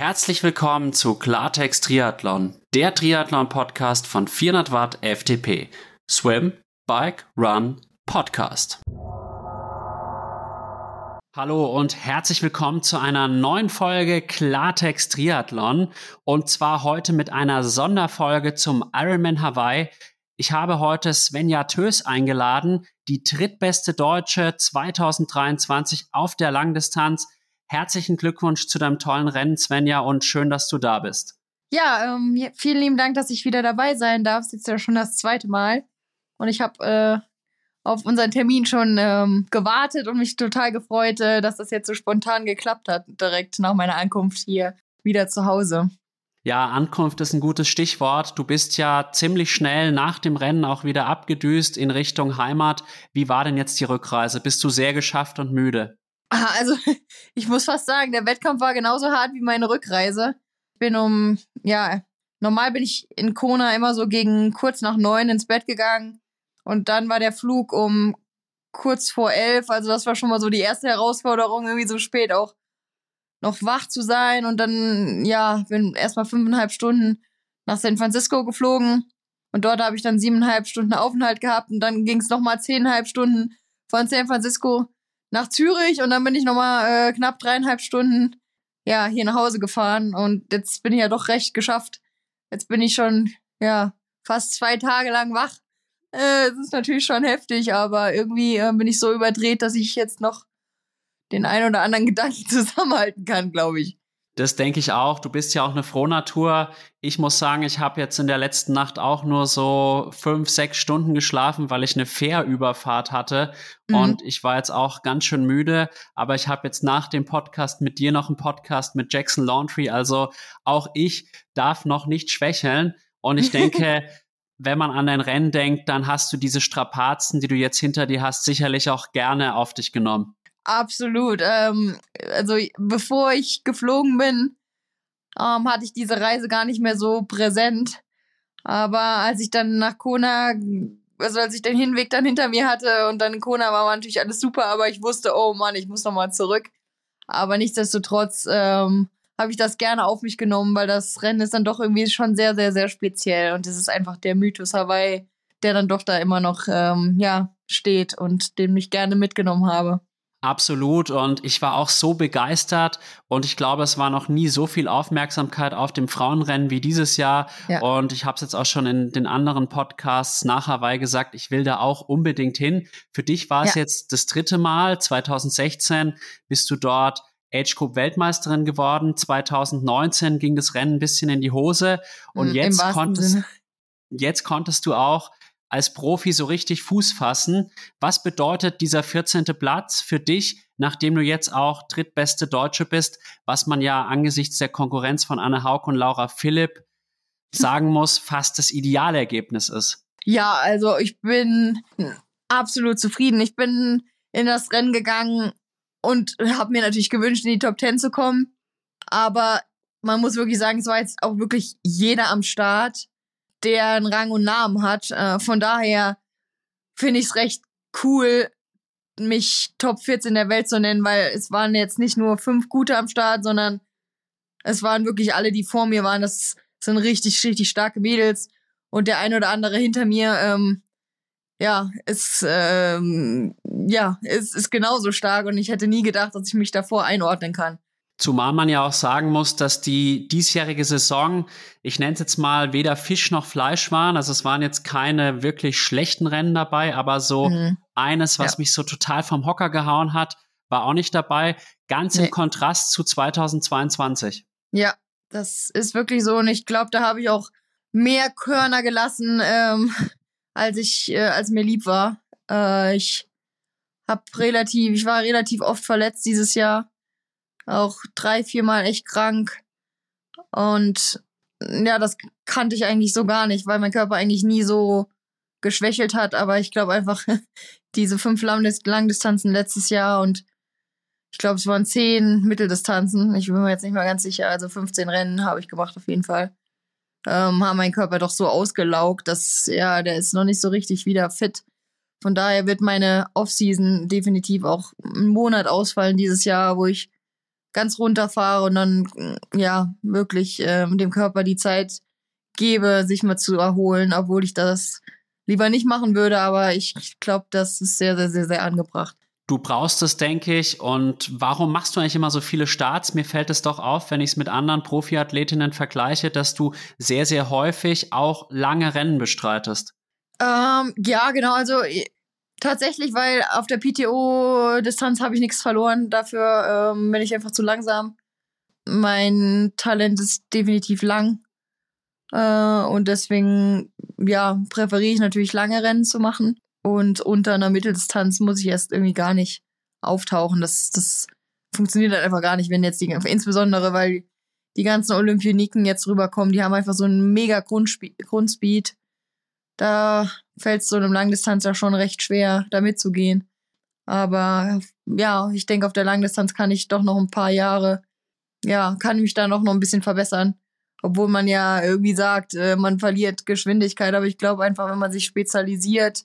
Herzlich willkommen zu Klartext Triathlon, der Triathlon-Podcast von 400 Watt FTP. Swim, Bike, Run, Podcast. Hallo und herzlich willkommen zu einer neuen Folge Klartext Triathlon und zwar heute mit einer Sonderfolge zum Ironman Hawaii. Ich habe heute Svenja Tös eingeladen, die drittbeste Deutsche 2023 auf der Langdistanz Herzlichen Glückwunsch zu deinem tollen Rennen, Svenja, und schön, dass du da bist. Ja, ähm, vielen lieben Dank, dass ich wieder dabei sein darf. Es ist jetzt ja schon das zweite Mal. Und ich habe äh, auf unseren Termin schon ähm, gewartet und mich total gefreut, äh, dass das jetzt so spontan geklappt hat, direkt nach meiner Ankunft hier wieder zu Hause. Ja, Ankunft ist ein gutes Stichwort. Du bist ja ziemlich schnell nach dem Rennen auch wieder abgedüst in Richtung Heimat. Wie war denn jetzt die Rückreise? Bist du sehr geschafft und müde? Also, ich muss fast sagen, der Wettkampf war genauso hart wie meine Rückreise. Ich bin um, ja, normal bin ich in Kona immer so gegen kurz nach neun ins Bett gegangen. Und dann war der Flug um kurz vor elf. Also, das war schon mal so die erste Herausforderung, irgendwie so spät auch noch wach zu sein. Und dann, ja, bin erstmal fünfeinhalb Stunden nach San Francisco geflogen. Und dort habe ich dann siebeneinhalb Stunden Aufenthalt gehabt. Und dann ging es nochmal zehneinhalb Stunden von San Francisco nach Zürich und dann bin ich nochmal äh, knapp dreieinhalb Stunden ja hier nach Hause gefahren und jetzt bin ich ja doch recht geschafft. Jetzt bin ich schon ja fast zwei Tage lang wach. Äh, es ist natürlich schon heftig, aber irgendwie äh, bin ich so überdreht, dass ich jetzt noch den ein oder anderen Gedanken zusammenhalten kann, glaube ich. Das denke ich auch. Du bist ja auch eine Frohnatur. Ich muss sagen, ich habe jetzt in der letzten Nacht auch nur so fünf, sechs Stunden geschlafen, weil ich eine Fährüberfahrt hatte. Mhm. Und ich war jetzt auch ganz schön müde. Aber ich habe jetzt nach dem Podcast mit dir noch einen Podcast mit Jackson Laundry. Also auch ich darf noch nicht schwächeln. Und ich denke, wenn man an dein Rennen denkt, dann hast du diese Strapazen, die du jetzt hinter dir hast, sicherlich auch gerne auf dich genommen. Absolut. Ähm, also bevor ich geflogen bin, ähm, hatte ich diese Reise gar nicht mehr so präsent. Aber als ich dann nach Kona, also als ich den Hinweg dann hinter mir hatte und dann in Kona war, war natürlich alles super, aber ich wusste, oh Mann, ich muss nochmal zurück. Aber nichtsdestotrotz ähm, habe ich das gerne auf mich genommen, weil das Rennen ist dann doch irgendwie schon sehr, sehr, sehr speziell. Und es ist einfach der Mythos Hawaii, der dann doch da immer noch ähm, ja, steht und den ich gerne mitgenommen habe. Absolut. Und ich war auch so begeistert. Und ich glaube, es war noch nie so viel Aufmerksamkeit auf dem Frauenrennen wie dieses Jahr. Ja. Und ich habe es jetzt auch schon in den anderen Podcasts nach Hawaii gesagt, ich will da auch unbedingt hin. Für dich war es ja. jetzt das dritte Mal. 2016 bist du dort Age Group Weltmeisterin geworden. 2019 ging das Rennen ein bisschen in die Hose. Und mhm, jetzt konntest, jetzt konntest du auch als Profi so richtig Fuß fassen. Was bedeutet dieser 14. Platz für dich, nachdem du jetzt auch drittbeste Deutsche bist, was man ja angesichts der Konkurrenz von Anne Haug und Laura Philipp sagen muss, fast das Idealergebnis ist? Ja, also ich bin absolut zufrieden. Ich bin in das Rennen gegangen und habe mir natürlich gewünscht, in die Top 10 zu kommen. Aber man muss wirklich sagen, es war jetzt auch wirklich jeder am Start der einen Rang und Namen hat. Äh, von daher finde ich es recht cool, mich Top 14 der Welt zu nennen, weil es waren jetzt nicht nur fünf gute am Start, sondern es waren wirklich alle, die vor mir waren. Das sind richtig, richtig starke Mädels. Und der ein oder andere hinter mir, ähm, ja, ist, ähm, ja, ist, ist genauso stark. Und ich hätte nie gedacht, dass ich mich davor einordnen kann. Zumal man ja auch sagen muss, dass die diesjährige Saison, ich nenne es jetzt mal, weder Fisch noch Fleisch waren. Also es waren jetzt keine wirklich schlechten Rennen dabei, aber so mhm. eines, was ja. mich so total vom Hocker gehauen hat, war auch nicht dabei. Ganz nee. im Kontrast zu 2022. Ja, das ist wirklich so. Und ich glaube, da habe ich auch mehr Körner gelassen, ähm, als ich, äh, als mir lieb war. Äh, ich habe relativ, ich war relativ oft verletzt dieses Jahr auch drei, viermal echt krank. Und ja, das kannte ich eigentlich so gar nicht, weil mein Körper eigentlich nie so geschwächelt hat. Aber ich glaube einfach, diese fünf Langdistanzen letztes Jahr und ich glaube, es waren zehn Mitteldistanzen. Ich bin mir jetzt nicht mal ganz sicher. Also 15 Rennen habe ich gemacht auf jeden Fall. Ähm, haben meinen Körper doch so ausgelaugt, dass ja, der ist noch nicht so richtig wieder fit. Von daher wird meine Offseason definitiv auch einen Monat ausfallen dieses Jahr, wo ich ganz runterfahre und dann, ja, wirklich äh, dem Körper die Zeit gebe, sich mal zu erholen, obwohl ich das lieber nicht machen würde, aber ich glaube, das ist sehr, sehr, sehr, sehr angebracht. Du brauchst es, denke ich. Und warum machst du eigentlich immer so viele Starts? Mir fällt es doch auf, wenn ich es mit anderen Profiathletinnen vergleiche, dass du sehr, sehr häufig auch lange Rennen bestreitest. Ähm, ja, genau. Also Tatsächlich, weil auf der PTO-Distanz habe ich nichts verloren. Dafür ähm, bin ich einfach zu langsam. Mein Talent ist definitiv lang. Äh, und deswegen, ja, präferiere ich natürlich lange Rennen zu machen. Und unter einer Mitteldistanz muss ich erst irgendwie gar nicht auftauchen. Das, das funktioniert halt einfach gar nicht, wenn jetzt die, insbesondere weil die ganzen Olympioniken jetzt rüberkommen, die haben einfach so einen mega Grundspeed, Grundspeed da fällt es so einem Langdistanz ja schon recht schwer, da mitzugehen. Aber ja, ich denke, auf der Langdistanz kann ich doch noch ein paar Jahre, ja, kann mich da noch, ein bisschen verbessern. Obwohl man ja irgendwie sagt, äh, man verliert Geschwindigkeit. Aber ich glaube einfach, wenn man sich spezialisiert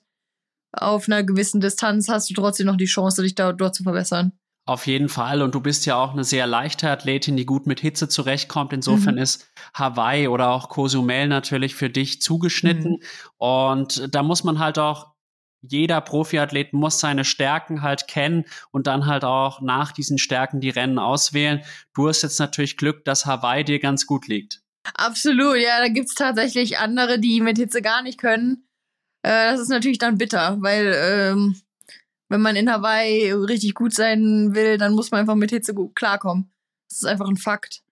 auf einer gewissen Distanz, hast du trotzdem noch die Chance, dich da, dort zu verbessern. Auf jeden Fall. Und du bist ja auch eine sehr leichte Athletin, die gut mit Hitze zurechtkommt. Insofern mhm. ist Hawaii oder auch Cozumel natürlich für dich zugeschnitten. Mhm. Und da muss man halt auch, jeder Profiathlet muss seine Stärken halt kennen und dann halt auch nach diesen Stärken die Rennen auswählen. Du hast jetzt natürlich Glück, dass Hawaii dir ganz gut liegt. Absolut, ja, da gibt's tatsächlich andere, die mit Hitze gar nicht können. Äh, das ist natürlich dann bitter, weil ähm, wenn man in Hawaii richtig gut sein will, dann muss man einfach mit Hitze gut klarkommen. Das ist einfach ein Fakt.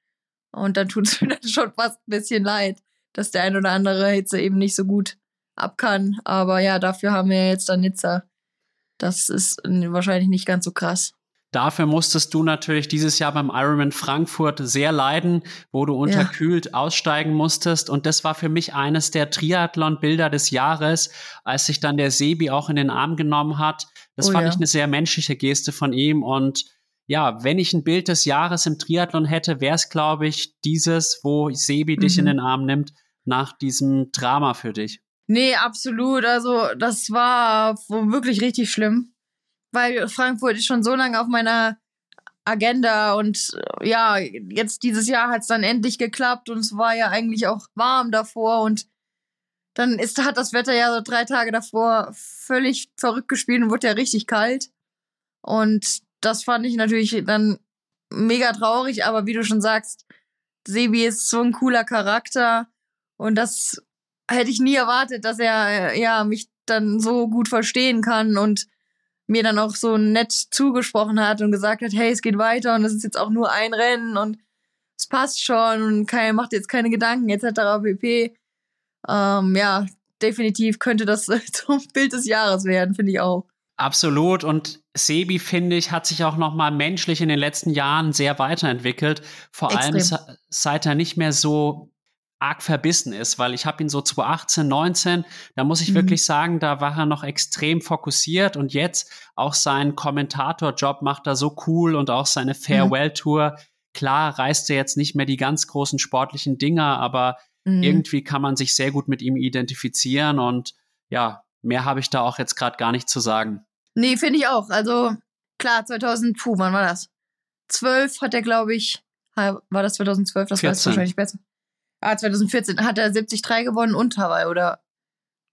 Und dann tut es mir dann schon fast ein bisschen leid, dass der ein oder andere Hitze eben nicht so gut ab kann. Aber ja, dafür haben wir jetzt dann Nizza. Das ist wahrscheinlich nicht ganz so krass. Dafür musstest du natürlich dieses Jahr beim Ironman Frankfurt sehr leiden, wo du unterkühlt ja. aussteigen musstest. Und das war für mich eines der Triathlon-Bilder des Jahres, als sich dann der Sebi auch in den Arm genommen hat. Das oh, fand ja. ich eine sehr menschliche Geste von ihm. Und ja, wenn ich ein Bild des Jahres im Triathlon hätte, wäre es, glaube ich, dieses, wo Sebi mhm. dich in mhm. den Arm nimmt nach diesem Drama für dich. Nee, absolut. Also das war wirklich richtig schlimm weil Frankfurt ist schon so lange auf meiner Agenda und äh, ja, jetzt dieses Jahr hat es dann endlich geklappt und es war ja eigentlich auch warm davor und dann ist, hat das Wetter ja so drei Tage davor völlig verrückt gespielt und wurde ja richtig kalt. Und das fand ich natürlich dann mega traurig, aber wie du schon sagst, Sebi ist so ein cooler Charakter und das hätte ich nie erwartet, dass er äh, ja mich dann so gut verstehen kann und mir dann auch so nett zugesprochen hat und gesagt hat, hey, es geht weiter und es ist jetzt auch nur ein Rennen und es passt schon und kein, macht jetzt keine Gedanken etc. pp. Ähm, ja, definitiv könnte das zum Bild des Jahres werden, finde ich auch. Absolut. Und Sebi, finde ich, hat sich auch noch mal menschlich in den letzten Jahren sehr weiterentwickelt. Vor Extrem. allem seit er nicht mehr so arg verbissen ist, weil ich habe ihn so 2018, 19, da muss ich mhm. wirklich sagen, da war er noch extrem fokussiert und jetzt auch seinen Kommentatorjob macht er so cool und auch seine Farewell-Tour. Klar reist er jetzt nicht mehr die ganz großen sportlichen Dinger, aber mhm. irgendwie kann man sich sehr gut mit ihm identifizieren und ja, mehr habe ich da auch jetzt gerade gar nicht zu sagen. Nee, finde ich auch. Also klar, 2000, puh, wann war das? 12 hat er, glaube ich, war das 2012, das 14. war wahrscheinlich besser. Ah, 2014 hat er 73 gewonnen und Hawaii, oder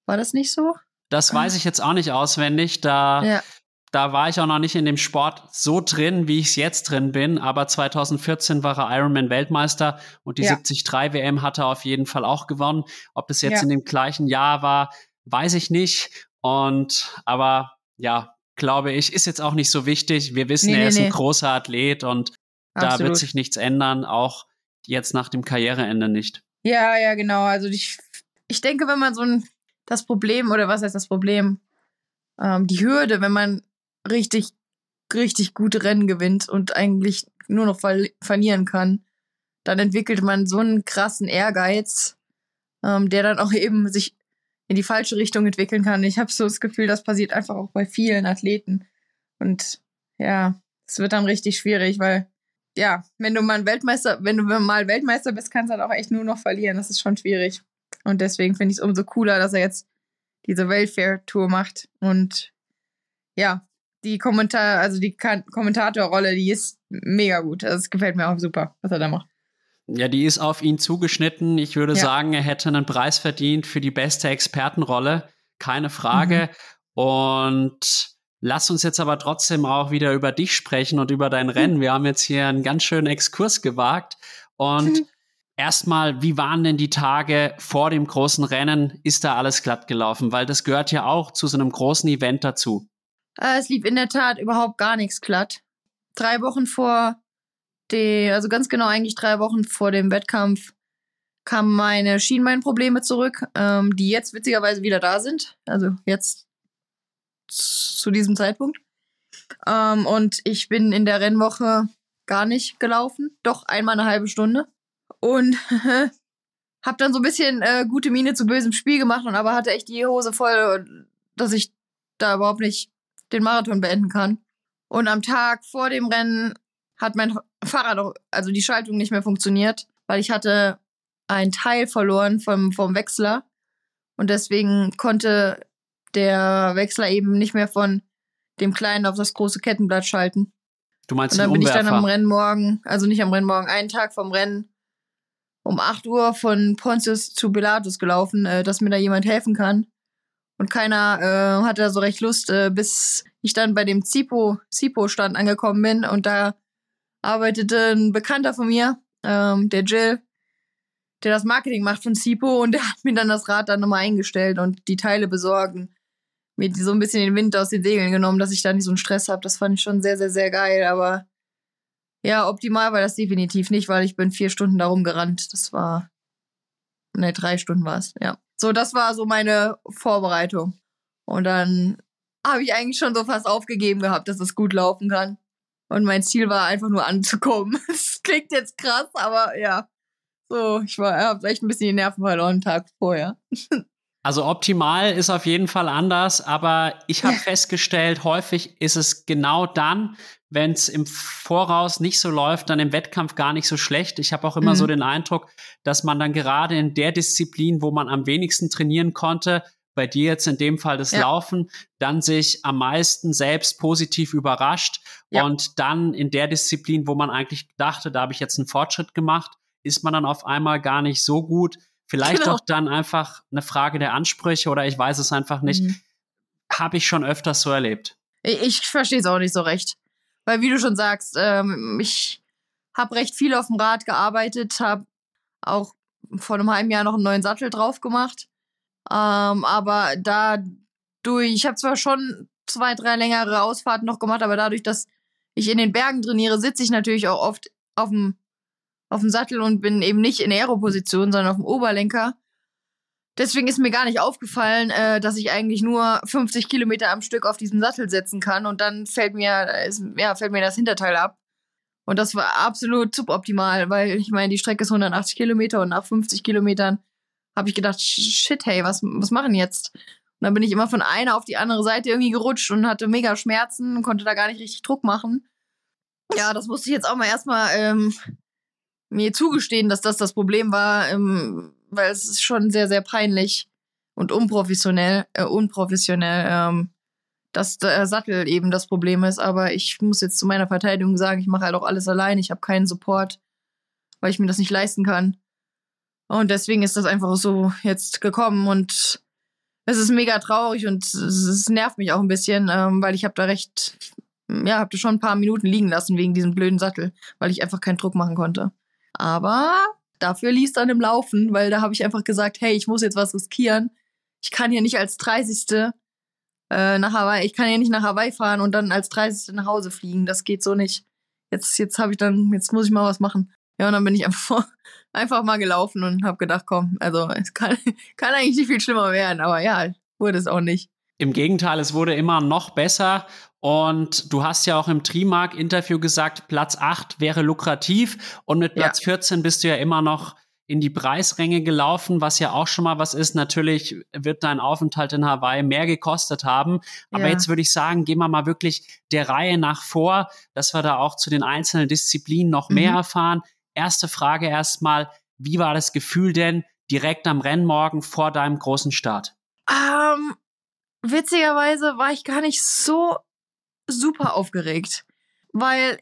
war das nicht so? Das weiß ich jetzt auch nicht auswendig. Da, ja. da war ich auch noch nicht in dem Sport so drin, wie ich es jetzt drin bin. Aber 2014 war er Ironman-Weltmeister und die ja. 73 WM hat er auf jeden Fall auch gewonnen. Ob das jetzt ja. in dem gleichen Jahr war, weiß ich nicht. Und aber ja, glaube ich, ist jetzt auch nicht so wichtig. Wir wissen, nee, er nee, ist ein nee. großer Athlet und Absolut. da wird sich nichts ändern, auch jetzt nach dem Karriereende nicht. Ja, ja, genau. Also ich, ich denke, wenn man so ein das Problem, oder was heißt das Problem? Ähm, die Hürde, wenn man richtig, richtig gute Rennen gewinnt und eigentlich nur noch ver verlieren kann, dann entwickelt man so einen krassen Ehrgeiz, ähm, der dann auch eben sich in die falsche Richtung entwickeln kann. Ich habe so das Gefühl, das passiert einfach auch bei vielen Athleten. Und ja, es wird dann richtig schwierig, weil ja, wenn du mal Weltmeister, wenn du mal Weltmeister bist, kannst du halt auch echt nur noch verlieren. Das ist schon schwierig. Und deswegen finde ich es umso cooler, dass er jetzt diese Welfare-Tour macht. Und ja, die Kommentar, also die Kommentatorrolle, die ist mega gut. Also es gefällt mir auch super, was er da macht. Ja, die ist auf ihn zugeschnitten. Ich würde ja. sagen, er hätte einen Preis verdient für die beste Expertenrolle. Keine Frage. Mhm. Und lass uns jetzt aber trotzdem auch wieder über dich sprechen und über dein Rennen. Wir haben jetzt hier einen ganz schönen Exkurs gewagt. Und mhm. erstmal, wie waren denn die Tage vor dem großen Rennen? Ist da alles glatt gelaufen? Weil das gehört ja auch zu so einem großen Event dazu. Äh, es lief in der Tat überhaupt gar nichts glatt. Drei Wochen vor die, also ganz genau eigentlich drei Wochen vor dem Wettkampf kamen meine Schienbeinprobleme zurück, ähm, die jetzt witzigerweise wieder da sind. Also jetzt zu diesem Zeitpunkt. Ähm, und ich bin in der Rennwoche gar nicht gelaufen. Doch einmal eine halbe Stunde. Und hab dann so ein bisschen äh, gute Miene zu bösem Spiel gemacht und aber hatte echt die Hose voll, dass ich da überhaupt nicht den Marathon beenden kann. Und am Tag vor dem Rennen hat mein Fahrrad, also die Schaltung nicht mehr funktioniert, weil ich hatte ein Teil verloren vom, vom Wechsler. Und deswegen konnte der Wechsler eben nicht mehr von dem kleinen auf das große Kettenblatt schalten. Du meinst Und dann bin ich dann am Rennmorgen, also nicht am Rennmorgen, einen Tag vom Rennen um 8 Uhr von Pontius zu Pilatus gelaufen, äh, dass mir da jemand helfen kann. Und keiner äh, hatte da so recht Lust, äh, bis ich dann bei dem Zipo, Zipo-Stand angekommen bin und da arbeitete ein Bekannter von mir, ähm, der Jill, der das Marketing macht von Sipo und der hat mir dann das Rad dann nochmal eingestellt und die Teile besorgt. Mir so ein bisschen den Wind aus den Segeln genommen, dass ich da nicht so einen Stress habe. Das fand ich schon sehr, sehr, sehr geil. Aber ja, optimal war das definitiv nicht, weil ich bin vier Stunden darum gerannt. Das war. Ne, drei Stunden war es, ja. So, das war so meine Vorbereitung. Und dann habe ich eigentlich schon so fast aufgegeben gehabt, dass es gut laufen kann. Und mein Ziel war einfach nur anzukommen. Das klingt jetzt krass, aber ja. So, ich war, habe echt ein bisschen die Nerven verloren einen Tag vorher. Also optimal ist auf jeden Fall anders, aber ich habe festgestellt, häufig ist es genau dann, wenn es im Voraus nicht so läuft, dann im Wettkampf gar nicht so schlecht. Ich habe auch immer mhm. so den Eindruck, dass man dann gerade in der Disziplin, wo man am wenigsten trainieren konnte, bei dir jetzt in dem Fall das ja. Laufen, dann sich am meisten selbst positiv überrascht ja. und dann in der Disziplin, wo man eigentlich dachte, da habe ich jetzt einen Fortschritt gemacht, ist man dann auf einmal gar nicht so gut. Vielleicht genau. auch dann einfach eine Frage der Ansprüche oder ich weiß es einfach nicht. Mhm. Habe ich schon öfters so erlebt. Ich, ich verstehe es auch nicht so recht. Weil wie du schon sagst, ähm, ich habe recht viel auf dem Rad gearbeitet, habe auch vor einem halben Jahr noch einen neuen Sattel drauf gemacht ähm, aber dadurch, ich habe zwar schon zwei, drei längere Ausfahrten noch gemacht, aber dadurch, dass ich in den Bergen trainiere, sitze ich natürlich auch oft auf dem, auf dem Sattel und bin eben nicht in Aero-Position, sondern auf dem Oberlenker. Deswegen ist mir gar nicht aufgefallen, äh, dass ich eigentlich nur 50 Kilometer am Stück auf diesem Sattel setzen kann und dann fällt mir, ist, ja, fällt mir das Hinterteil ab. Und das war absolut suboptimal, weil ich meine, die Strecke ist 180 Kilometer und nach 50 Kilometern habe ich gedacht, shit, hey, was, was machen jetzt? Und dann bin ich immer von einer auf die andere Seite irgendwie gerutscht und hatte mega Schmerzen und konnte da gar nicht richtig Druck machen. Ja, das musste ich jetzt auch mal erstmal ähm, mir zugestehen, dass das das Problem war, ähm, weil es ist schon sehr, sehr peinlich und unprofessionell, äh, unprofessionell, ähm, dass der Sattel eben das Problem ist. Aber ich muss jetzt zu meiner Verteidigung sagen, ich mache halt auch alles allein. Ich habe keinen Support, weil ich mir das nicht leisten kann. Und deswegen ist das einfach so jetzt gekommen und es ist mega traurig und es nervt mich auch ein bisschen, ähm, weil ich habe da recht, ja, habe da schon ein paar Minuten liegen lassen wegen diesem blöden Sattel, weil ich einfach keinen Druck machen konnte. Aber dafür ließ dann im Laufen, weil da habe ich einfach gesagt, hey, ich muss jetzt was riskieren. Ich kann ja nicht als 30. Äh, nach Hawaii, ich kann ja nicht nach Hawaii fahren und dann als 30. nach Hause fliegen. Das geht so nicht. Jetzt, jetzt habe ich dann, jetzt muss ich mal was machen. Ja, und dann bin ich einfach, einfach mal gelaufen und habe gedacht, komm, also es kann, kann eigentlich nicht viel schlimmer werden, aber ja, wurde es auch nicht. Im Gegenteil, es wurde immer noch besser. Und du hast ja auch im Trimark-Interview gesagt, Platz 8 wäre lukrativ. Und mit Platz ja. 14 bist du ja immer noch in die Preisränge gelaufen, was ja auch schon mal was ist. Natürlich wird dein Aufenthalt in Hawaii mehr gekostet haben. Aber ja. jetzt würde ich sagen, gehen wir mal wirklich der Reihe nach vor, dass wir da auch zu den einzelnen Disziplinen noch mehr mhm. erfahren. Erste Frage erstmal, wie war das Gefühl denn direkt am Rennmorgen vor deinem großen Start? Ähm, witzigerweise war ich gar nicht so super aufgeregt, weil,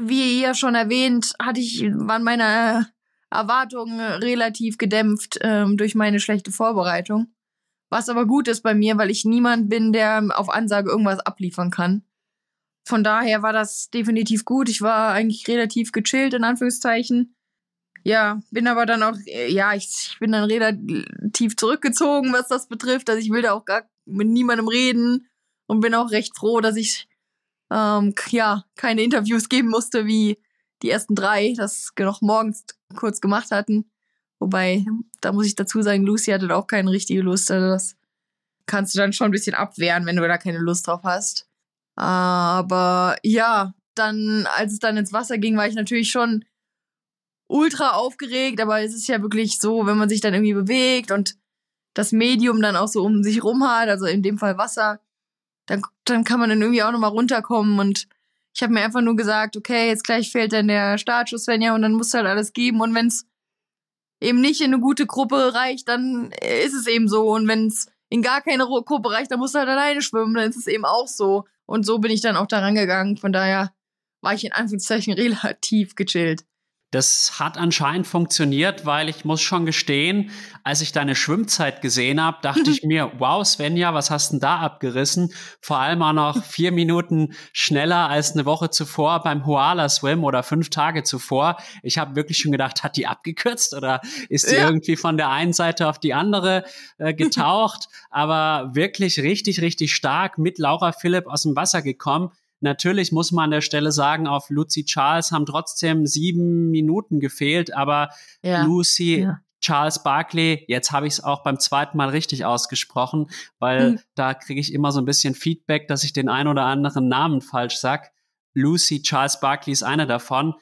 wie ja schon erwähnt, hatte ich, waren meine Erwartungen relativ gedämpft ähm, durch meine schlechte Vorbereitung. Was aber gut ist bei mir, weil ich niemand bin, der auf Ansage irgendwas abliefern kann. Von daher war das definitiv gut. Ich war eigentlich relativ gechillt, in Anführungszeichen. Ja, bin aber dann auch, äh, ja, ich, ich bin dann relativ zurückgezogen, was das betrifft. Also ich will da auch gar mit niemandem reden und bin auch recht froh, dass ich ähm, ja keine Interviews geben musste wie die ersten drei, das noch morgens kurz gemacht hatten. Wobei, da muss ich dazu sagen, Lucy hatte auch keine richtige Lust. Also das kannst du dann schon ein bisschen abwehren, wenn du da keine Lust drauf hast. Aber ja, dann, als es dann ins Wasser ging, war ich natürlich schon ultra aufgeregt. Aber es ist ja wirklich so, wenn man sich dann irgendwie bewegt und das Medium dann auch so um sich rum hat, also in dem Fall Wasser, dann, dann kann man dann irgendwie auch nochmal runterkommen und ich habe mir einfach nur gesagt, okay, jetzt gleich fällt dann der Startschuss, wenn ja, und dann muss halt alles geben. Und wenn es eben nicht in eine gute Gruppe reicht, dann ist es eben so. Und wenn es in gar keine Gruppe reicht, dann musst du halt alleine schwimmen, dann ist es eben auch so. Und so bin ich dann auch da rangegangen. Von daher war ich in Anführungszeichen relativ gechillt. Das hat anscheinend funktioniert, weil ich muss schon gestehen, als ich deine Schwimmzeit gesehen habe, dachte ich mir, wow, Svenja, was hast denn da abgerissen? Vor allem auch noch vier Minuten schneller als eine Woche zuvor beim Huala Swim oder fünf Tage zuvor. Ich habe wirklich schon gedacht, hat die abgekürzt oder ist die ja. irgendwie von der einen Seite auf die andere äh, getaucht? Aber wirklich richtig, richtig stark mit Laura Philipp aus dem Wasser gekommen. Natürlich muss man an der Stelle sagen, auf Lucy Charles haben trotzdem sieben Minuten gefehlt, aber ja. Lucy ja. Charles Barkley, jetzt habe ich es auch beim zweiten Mal richtig ausgesprochen, weil mhm. da kriege ich immer so ein bisschen Feedback, dass ich den ein oder anderen Namen falsch sag. Lucy Charles Barkley ist einer davon.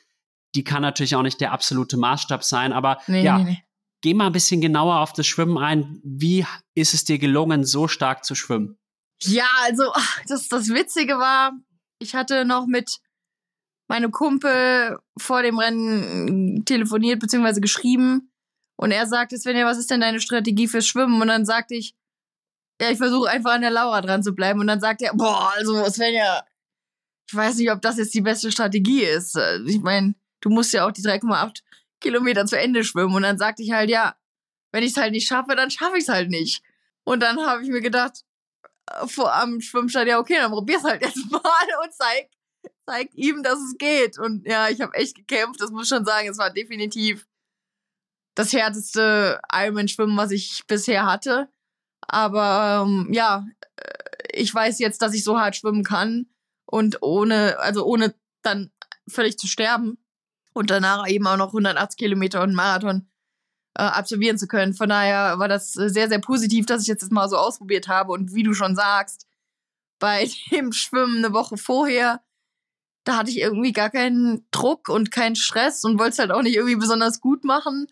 Die kann natürlich auch nicht der absolute Maßstab sein, aber nee, ja, nee, nee. geh mal ein bisschen genauer auf das Schwimmen ein. Wie ist es dir gelungen, so stark zu schwimmen? Ja, also das, das Witzige war, ich hatte noch mit meinem Kumpel vor dem Rennen telefoniert bzw. geschrieben und er sagte, Svenja, was ist denn deine Strategie fürs Schwimmen? Und dann sagte ich, ja, ich versuche einfach an der Laura dran zu bleiben. Und dann sagt er, boah, also Svenja, ich weiß nicht, ob das jetzt die beste Strategie ist. Ich meine, du musst ja auch die 3,8 Kilometer zu Ende schwimmen. Und dann sagte ich halt, ja, wenn ich es halt nicht schaffe, dann schaffe ich es halt nicht. Und dann habe ich mir gedacht, vor am Schwimmstand, ja, okay, dann probier's halt jetzt mal und zeig, zeig ihm, dass es geht. Und ja, ich habe echt gekämpft, das muss schon sagen, es war definitiv das härteste Ironman-Schwimmen, was ich bisher hatte. Aber ähm, ja, äh, ich weiß jetzt, dass ich so hart schwimmen kann und ohne, also ohne dann völlig zu sterben und danach eben auch noch 180 Kilometer und Marathon äh, absolvieren zu können. Von daher war das äh, sehr, sehr positiv, dass ich jetzt das mal so ausprobiert habe. Und wie du schon sagst, bei dem Schwimmen eine Woche vorher, da hatte ich irgendwie gar keinen Druck und keinen Stress und wollte es halt auch nicht irgendwie besonders gut machen.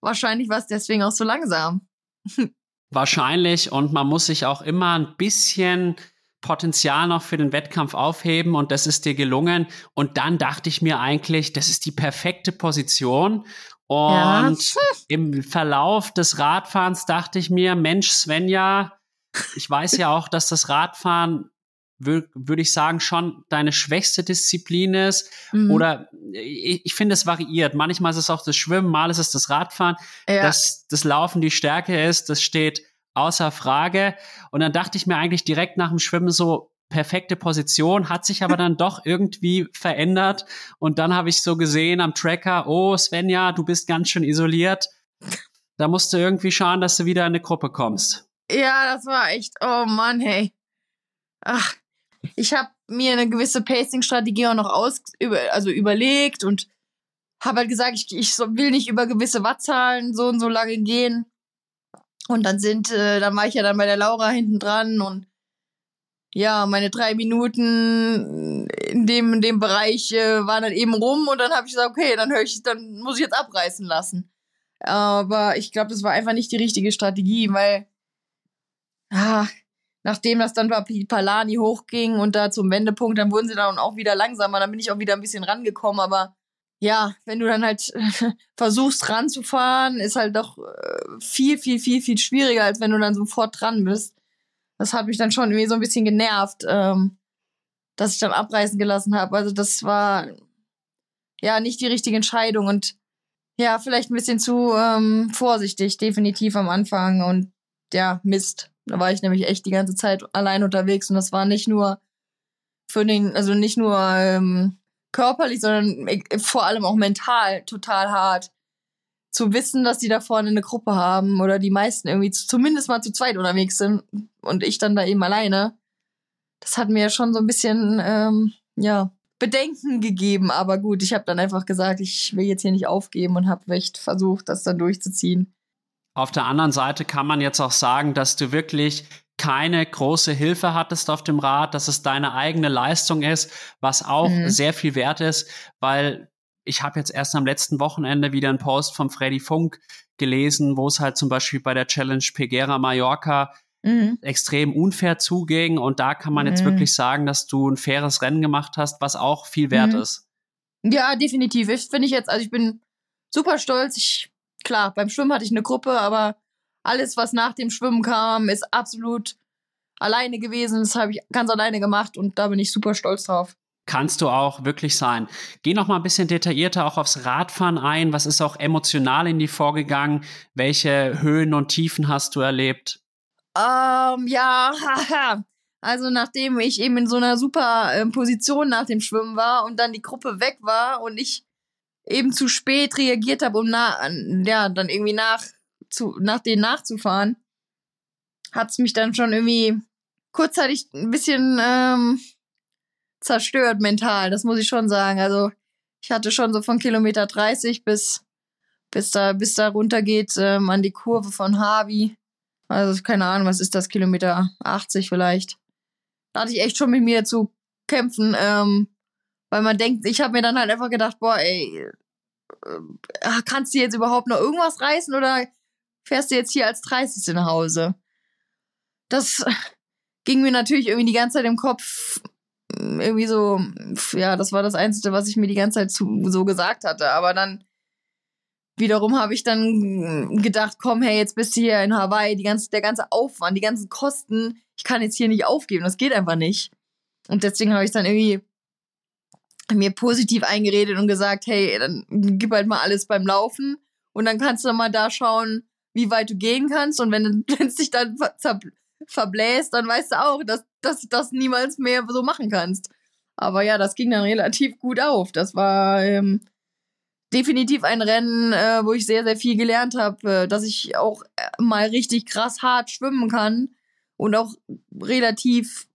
Wahrscheinlich war es deswegen auch so langsam. Wahrscheinlich und man muss sich auch immer ein bisschen Potenzial noch für den Wettkampf aufheben und das ist dir gelungen. Und dann dachte ich mir eigentlich, das ist die perfekte Position. Und ja. im Verlauf des Radfahrens dachte ich mir, Mensch, Svenja, ich weiß ja auch, dass das Radfahren würde ich sagen, schon deine schwächste Disziplin ist. Mhm. Oder ich, ich finde, es variiert. Manchmal ist es auch das Schwimmen, mal ist es das Radfahren. Ja. Dass das Laufen die Stärke ist, das steht außer Frage. Und dann dachte ich mir eigentlich direkt nach dem Schwimmen so, perfekte Position, hat sich aber dann doch irgendwie verändert. Und dann habe ich so gesehen am Tracker, oh Svenja, du bist ganz schön isoliert. Da musst du irgendwie schauen, dass du wieder in eine Gruppe kommst. Ja, das war echt, oh Mann, hey. Ach, ich habe mir eine gewisse Pacing-Strategie auch noch aus, über, also überlegt und habe halt gesagt, ich, ich will nicht über gewisse Wattzahlen so und so lange gehen. Und dann sind, äh, dann war ich ja dann bei der Laura hinten dran und ja, meine drei Minuten in dem, in dem Bereich äh, waren dann eben rum und dann habe ich gesagt, okay, dann höre ich, dann muss ich jetzt abreißen lassen. Aber ich glaube, das war einfach nicht die richtige Strategie, weil ah, nachdem das dann bei Palani hochging und da zum Wendepunkt, dann wurden sie dann auch wieder langsamer. Dann bin ich auch wieder ein bisschen rangekommen. Aber ja, wenn du dann halt versuchst ranzufahren, ist halt doch äh, viel, viel, viel, viel schwieriger, als wenn du dann sofort dran bist. Das hat mich dann schon irgendwie so ein bisschen genervt, ähm, dass ich dann abreißen gelassen habe. Also das war ja nicht die richtige Entscheidung und ja, vielleicht ein bisschen zu ähm, vorsichtig, definitiv am Anfang. Und ja, Mist. Da war ich nämlich echt die ganze Zeit allein unterwegs und das war nicht nur für den, also nicht nur ähm, körperlich, sondern äh, vor allem auch mental total hart. Zu wissen, dass die da vorne eine Gruppe haben oder die meisten irgendwie zumindest mal zu zweit unterwegs sind und ich dann da eben alleine. Das hat mir schon so ein bisschen, ähm, ja, Bedenken gegeben. Aber gut, ich habe dann einfach gesagt, ich will jetzt hier nicht aufgeben und habe echt versucht, das dann durchzuziehen. Auf der anderen Seite kann man jetzt auch sagen, dass du wirklich keine große Hilfe hattest auf dem Rad, dass es deine eigene Leistung ist, was auch mhm. sehr viel wert ist, weil ich habe jetzt erst am letzten Wochenende wieder einen Post von Freddy Funk gelesen, wo es halt zum Beispiel bei der Challenge Pegera Mallorca mhm. extrem unfair zuging. Und da kann man mhm. jetzt wirklich sagen, dass du ein faires Rennen gemacht hast, was auch viel wert mhm. ist. Ja, definitiv. Ich finde ich jetzt, also ich bin super stolz. Ich klar, beim Schwimmen hatte ich eine Gruppe, aber alles, was nach dem Schwimmen kam, ist absolut alleine gewesen. Das habe ich ganz alleine gemacht und da bin ich super stolz drauf. Kannst du auch wirklich sein. Geh noch mal ein bisschen detaillierter auch aufs Radfahren ein. Was ist auch emotional in die vorgegangen? Welche Höhen und Tiefen hast du erlebt? Ähm, ja, also nachdem ich eben in so einer super äh, Position nach dem Schwimmen war und dann die Gruppe weg war und ich eben zu spät reagiert habe, um na, ja, dann irgendwie nach, zu, nach denen nachzufahren, hat es mich dann schon irgendwie kurzzeitig ein bisschen ähm, zerstört mental, das muss ich schon sagen. Also ich hatte schon so von Kilometer 30 bis, bis da, bis da runter geht ähm, an die Kurve von Harvey. Also keine Ahnung, was ist das, Kilometer 80 vielleicht. Da hatte ich echt schon mit mir zu kämpfen. Ähm, weil man denkt, ich habe mir dann halt einfach gedacht, boah, ey, äh, kannst du jetzt überhaupt noch irgendwas reißen oder fährst du jetzt hier als 30. nach Hause? Das ging mir natürlich irgendwie die ganze Zeit im Kopf. Irgendwie so, ja, das war das Einzige, was ich mir die ganze Zeit zu, so gesagt hatte. Aber dann wiederum habe ich dann gedacht, komm, hey, jetzt bist du hier in Hawaii, die ganze, der ganze Aufwand, die ganzen Kosten, ich kann jetzt hier nicht aufgeben, das geht einfach nicht. Und deswegen habe ich dann irgendwie mir positiv eingeredet und gesagt, hey, dann gib halt mal alles beim Laufen und dann kannst du mal da schauen, wie weit du gehen kannst und wenn es dich dann verbläst, dann weißt du auch, dass, dass du das niemals mehr so machen kannst. Aber ja, das ging dann relativ gut auf. Das war ähm, definitiv ein Rennen, äh, wo ich sehr, sehr viel gelernt habe, äh, dass ich auch äh, mal richtig krass hart schwimmen kann und auch relativ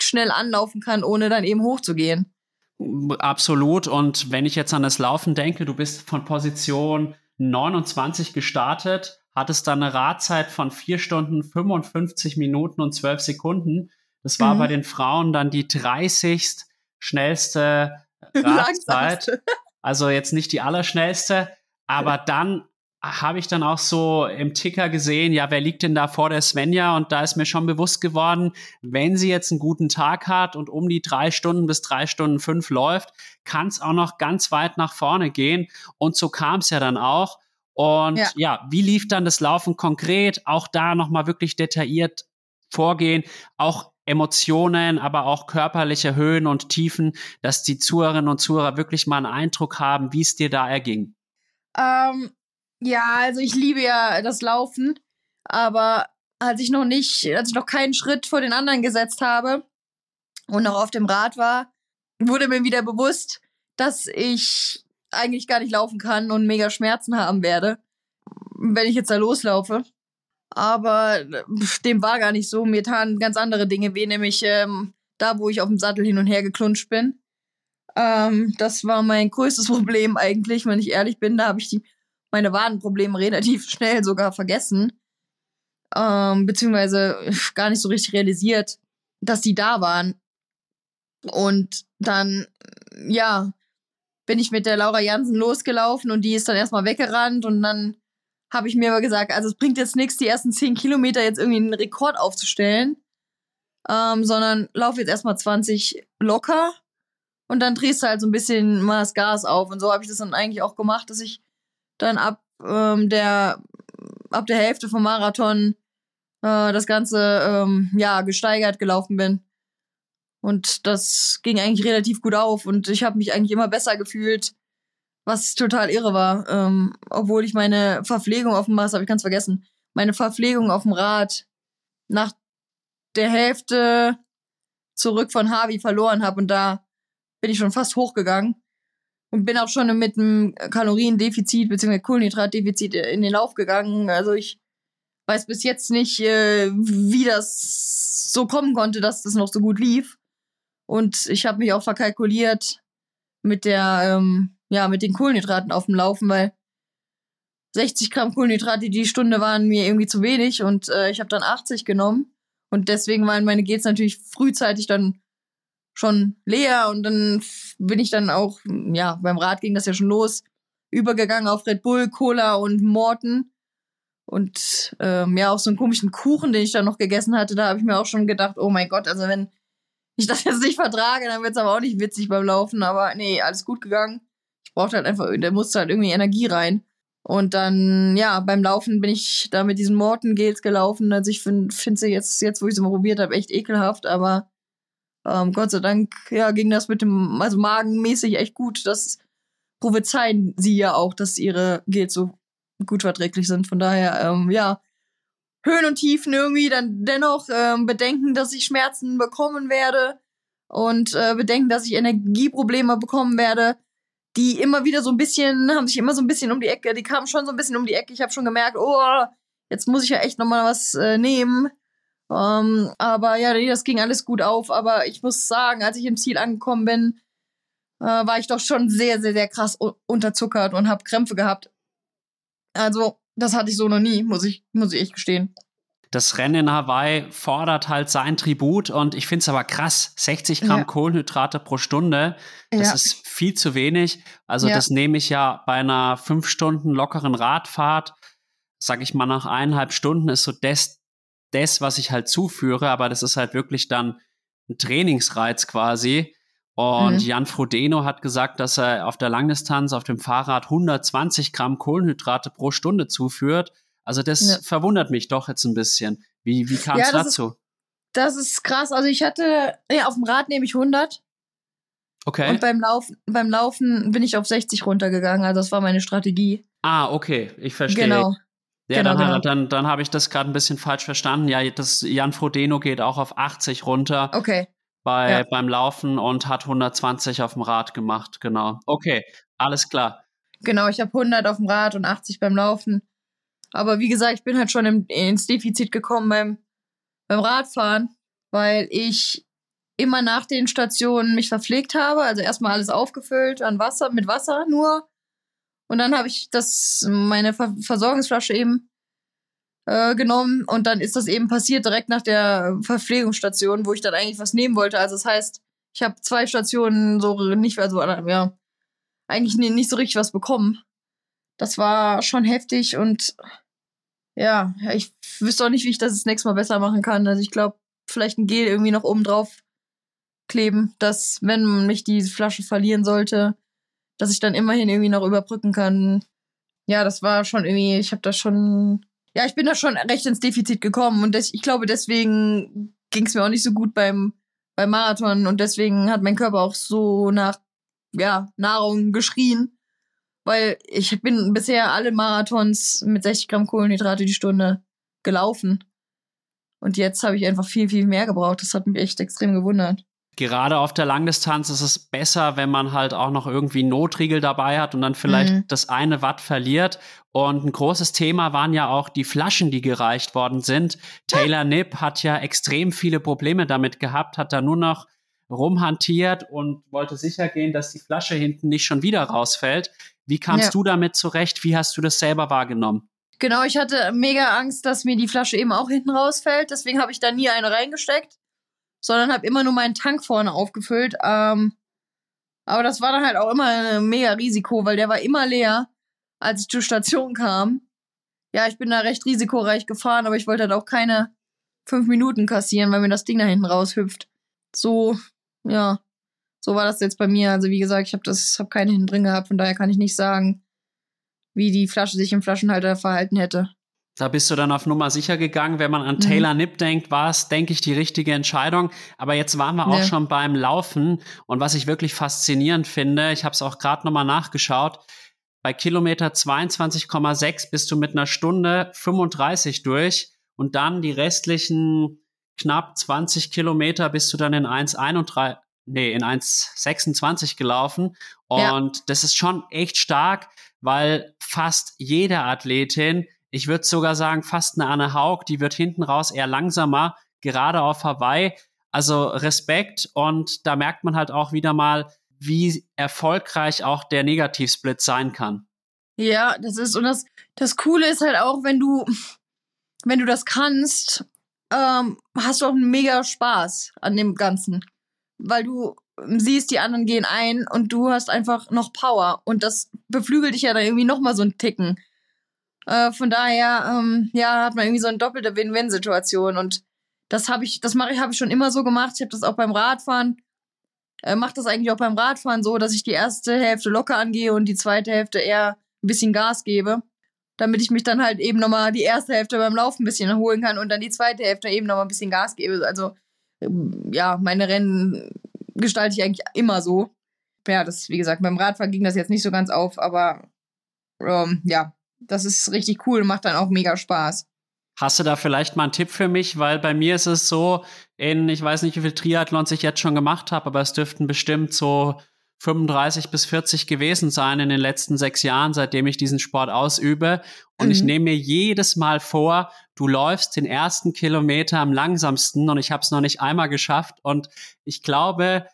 schnell anlaufen kann, ohne dann eben hochzugehen. Absolut. Und wenn ich jetzt an das Laufen denke, du bist von Position 29 gestartet, hattest dann eine Radzeit von 4 Stunden 55 Minuten und 12 Sekunden. Das war mhm. bei den Frauen dann die 30. schnellste Radzeit. also jetzt nicht die allerschnellste, aber dann habe ich dann auch so im Ticker gesehen, ja, wer liegt denn da vor der Svenja? Und da ist mir schon bewusst geworden, wenn sie jetzt einen guten Tag hat und um die drei Stunden bis drei Stunden fünf läuft, kann es auch noch ganz weit nach vorne gehen. Und so kam es ja dann auch. Und ja. ja, wie lief dann das Laufen konkret? Auch da nochmal wirklich detailliert vorgehen. Auch Emotionen, aber auch körperliche Höhen und Tiefen, dass die Zuhörerinnen und Zuhörer wirklich mal einen Eindruck haben, wie es dir da erging? Ähm, ja, also ich liebe ja das Laufen, aber als ich noch nicht, als ich noch keinen Schritt vor den anderen gesetzt habe und noch auf dem Rad war, wurde mir wieder bewusst, dass ich eigentlich gar nicht laufen kann und mega Schmerzen haben werde, wenn ich jetzt da loslaufe. Aber dem war gar nicht so. Mir taten ganz andere Dinge weh, nämlich ähm, da, wo ich auf dem Sattel hin und her geklunscht bin. Ähm, das war mein größtes Problem eigentlich, wenn ich ehrlich bin. Da habe ich die, meine Wadenprobleme relativ schnell sogar vergessen. Ähm, beziehungsweise gar nicht so richtig realisiert, dass die da waren. Und dann, ja, bin ich mit der Laura Jansen losgelaufen und die ist dann erstmal weggerannt und dann habe ich mir aber gesagt, also es bringt jetzt nichts, die ersten zehn Kilometer jetzt irgendwie einen Rekord aufzustellen, ähm, sondern lauf jetzt erstmal 20 locker und dann drehst du halt so ein bisschen mal das Gas auf. Und so habe ich das dann eigentlich auch gemacht, dass ich dann ab ähm, der ab der Hälfte vom Marathon äh, das Ganze ähm, ja gesteigert gelaufen bin. Und das ging eigentlich relativ gut auf und ich habe mich eigentlich immer besser gefühlt, was total irre war. Ähm, obwohl ich meine Verpflegung auf dem Mars, habe ich ganz vergessen, meine Verpflegung auf dem Rad nach der Hälfte zurück von Harvey verloren habe und da bin ich schon fast hochgegangen und bin auch schon mit einem Kaloriendefizit bzw. Kohlenhydratdefizit in den Lauf gegangen. Also ich weiß bis jetzt nicht, äh, wie das so kommen konnte, dass das noch so gut lief. Und ich habe mich auch verkalkuliert mit der, ähm, ja, mit den Kohlenhydraten auf dem Laufen, weil 60 Gramm Kohlenhydrate die Stunde waren mir irgendwie zu wenig und äh, ich habe dann 80 genommen. Und deswegen waren meine Gates natürlich frühzeitig dann schon leer und dann bin ich dann auch, ja, beim Rad ging das ja schon los, übergegangen auf Red Bull, Cola und Morten. Und ähm, ja, auch so einen komischen Kuchen, den ich dann noch gegessen hatte, da habe ich mir auch schon gedacht, oh mein Gott, also wenn ich das jetzt nicht vertrage, dann wird es aber auch nicht witzig beim Laufen. Aber nee, alles gut gegangen. Ich brauchte halt einfach, da musste halt irgendwie Energie rein. Und dann, ja, beim Laufen bin ich da mit diesen Morten-Gels gelaufen. Also ich finde find sie jetzt, jetzt, wo ich sie mal probiert habe, echt ekelhaft. Aber ähm, Gott sei Dank, ja, ging das mit dem, also magenmäßig echt gut. Das prophezeien sie ja auch, dass ihre Gels so gut verträglich sind. Von daher, ähm, ja, Höhen und Tiefen irgendwie dann dennoch ähm, bedenken, dass ich Schmerzen bekommen werde und äh, bedenken, dass ich Energieprobleme bekommen werde, die immer wieder so ein bisschen, haben sich immer so ein bisschen um die Ecke, die kamen schon so ein bisschen um die Ecke. Ich habe schon gemerkt, oh, jetzt muss ich ja echt nochmal was äh, nehmen. Ähm, aber ja, das ging alles gut auf. Aber ich muss sagen, als ich im Ziel angekommen bin, äh, war ich doch schon sehr, sehr, sehr krass unterzuckert und habe Krämpfe gehabt. Also das hatte ich so noch nie, muss ich, muss ich echt gestehen. Das Rennen in Hawaii fordert halt sein Tribut und ich finde es aber krass. 60 Gramm ja. Kohlenhydrate pro Stunde, das ja. ist viel zu wenig. Also ja. das nehme ich ja bei einer fünf Stunden lockeren Radfahrt, sag ich mal nach eineinhalb Stunden ist so das, das, was ich halt zuführe, aber das ist halt wirklich dann ein Trainingsreiz quasi. Und mhm. Jan Frodeno hat gesagt, dass er auf der Langdistanz auf dem Fahrrad 120 Gramm Kohlenhydrate pro Stunde zuführt. Also das ja. verwundert mich doch jetzt ein bisschen. Wie, wie kam es ja, dazu? Ist, das ist krass. Also ich hatte, ja, auf dem Rad nehme ich 100. Okay. Und beim Laufen, beim Laufen bin ich auf 60 runtergegangen. Also das war meine Strategie. Ah, okay. Ich verstehe. Genau. Ja, genau, dann, genau. dann, dann habe ich das gerade ein bisschen falsch verstanden. Ja, das Jan Frodeno geht auch auf 80 runter. Okay bei, ja. beim Laufen und hat 120 auf dem Rad gemacht, genau. Okay, alles klar. Genau, ich habe 100 auf dem Rad und 80 beim Laufen. Aber wie gesagt, ich bin halt schon im, ins Defizit gekommen beim, beim Radfahren, weil ich immer nach den Stationen mich verpflegt habe. Also erstmal alles aufgefüllt an Wasser, mit Wasser nur. Und dann habe ich das, meine Ver Versorgungsflasche eben äh, genommen und dann ist das eben passiert direkt nach der Verpflegungsstation, wo ich dann eigentlich was nehmen wollte. Also das heißt, ich habe zwei Stationen so nicht, also ja, eigentlich nicht so richtig was bekommen. Das war schon heftig und ja, ich wüsste auch nicht, wie ich das das nächste Mal besser machen kann. Also ich glaube, vielleicht ein Gel irgendwie noch oben drauf kleben, dass wenn mich die Flasche verlieren sollte, dass ich dann immerhin irgendwie noch überbrücken kann. Ja, das war schon irgendwie, ich habe da schon ja, ich bin da schon recht ins Defizit gekommen und des, ich glaube, deswegen ging es mir auch nicht so gut beim, beim Marathon und deswegen hat mein Körper auch so nach ja, Nahrung geschrien. Weil ich bin bisher alle Marathons mit 60 Gramm Kohlenhydrate die Stunde gelaufen. Und jetzt habe ich einfach viel, viel mehr gebraucht. Das hat mich echt extrem gewundert. Gerade auf der Langdistanz ist es besser, wenn man halt auch noch irgendwie Notriegel dabei hat und dann vielleicht mhm. das eine Watt verliert. Und ein großes Thema waren ja auch die Flaschen, die gereicht worden sind. Taylor Nipp hat ja extrem viele Probleme damit gehabt, hat da nur noch rumhantiert und wollte sicher gehen, dass die Flasche hinten nicht schon wieder rausfällt. Wie kamst ja. du damit zurecht? Wie hast du das selber wahrgenommen? Genau, ich hatte mega Angst, dass mir die Flasche eben auch hinten rausfällt. Deswegen habe ich da nie eine reingesteckt, sondern habe immer nur meinen Tank vorne aufgefüllt. Ähm, aber das war dann halt auch immer ein mega Risiko, weil der war immer leer, als ich zur Station kam. Ja, ich bin da recht risikoreich gefahren, aber ich wollte halt auch keine fünf Minuten kassieren, weil mir das Ding da hinten raushüpft. So, ja, so war das jetzt bei mir. Also wie gesagt, ich habe das, habe keine hinten drin gehabt, von daher kann ich nicht sagen, wie die Flasche sich im Flaschenhalter verhalten hätte. Da bist du dann auf Nummer sicher gegangen. Wenn man an mhm. Taylor Nipp denkt, war es, denke ich, die richtige Entscheidung. Aber jetzt waren wir auch schon beim Laufen. Und was ich wirklich faszinierend finde, ich habe es auch gerade nochmal nachgeschaut, bei Kilometer 22,6 bist du mit einer Stunde 35 durch und dann die restlichen knapp 20 Kilometer bist du dann in 1,31, nee, in 1,26 gelaufen. Und ja. das ist schon echt stark weil fast jede Athletin, ich würde sogar sagen, fast eine Anne Haug, die wird hinten raus eher langsamer, gerade auf Hawaii. Also Respekt und da merkt man halt auch wieder mal, wie erfolgreich auch der Negativsplit sein kann. Ja, das ist, und das, das Coole ist halt auch, wenn du, wenn du das kannst, ähm, hast du auch einen mega Spaß an dem Ganzen. Weil du siehst, die anderen gehen ein und du hast einfach noch Power. Und das beflügelt dich ja dann irgendwie nochmal so ein Ticken. Äh, von daher, ähm, ja, hat man irgendwie so eine doppelte Win-Win-Situation. Und das habe ich, das mache ich, habe ich schon immer so gemacht. Ich habe das auch beim Radfahren. Äh, mache das eigentlich auch beim Radfahren so, dass ich die erste Hälfte locker angehe und die zweite Hälfte eher ein bisschen Gas gebe. Damit ich mich dann halt eben nochmal die erste Hälfte beim Laufen ein bisschen erholen kann und dann die zweite Hälfte eben nochmal ein bisschen Gas gebe. Also, ähm, ja, meine Rennen gestalte ich eigentlich immer so. Ja, das, wie gesagt, beim Radfahren ging das jetzt nicht so ganz auf, aber ähm, ja, das ist richtig cool, macht dann auch mega Spaß. Hast du da vielleicht mal einen Tipp für mich? Weil bei mir ist es so, in, ich weiß nicht, wie viel Triathlons ich jetzt schon gemacht habe, aber es dürften bestimmt so 35 bis 40 gewesen sein in den letzten sechs Jahren, seitdem ich diesen Sport ausübe. Und mhm. ich nehme mir jedes Mal vor, du läufst den ersten Kilometer am langsamsten und ich habe es noch nicht einmal geschafft. Und ich glaube,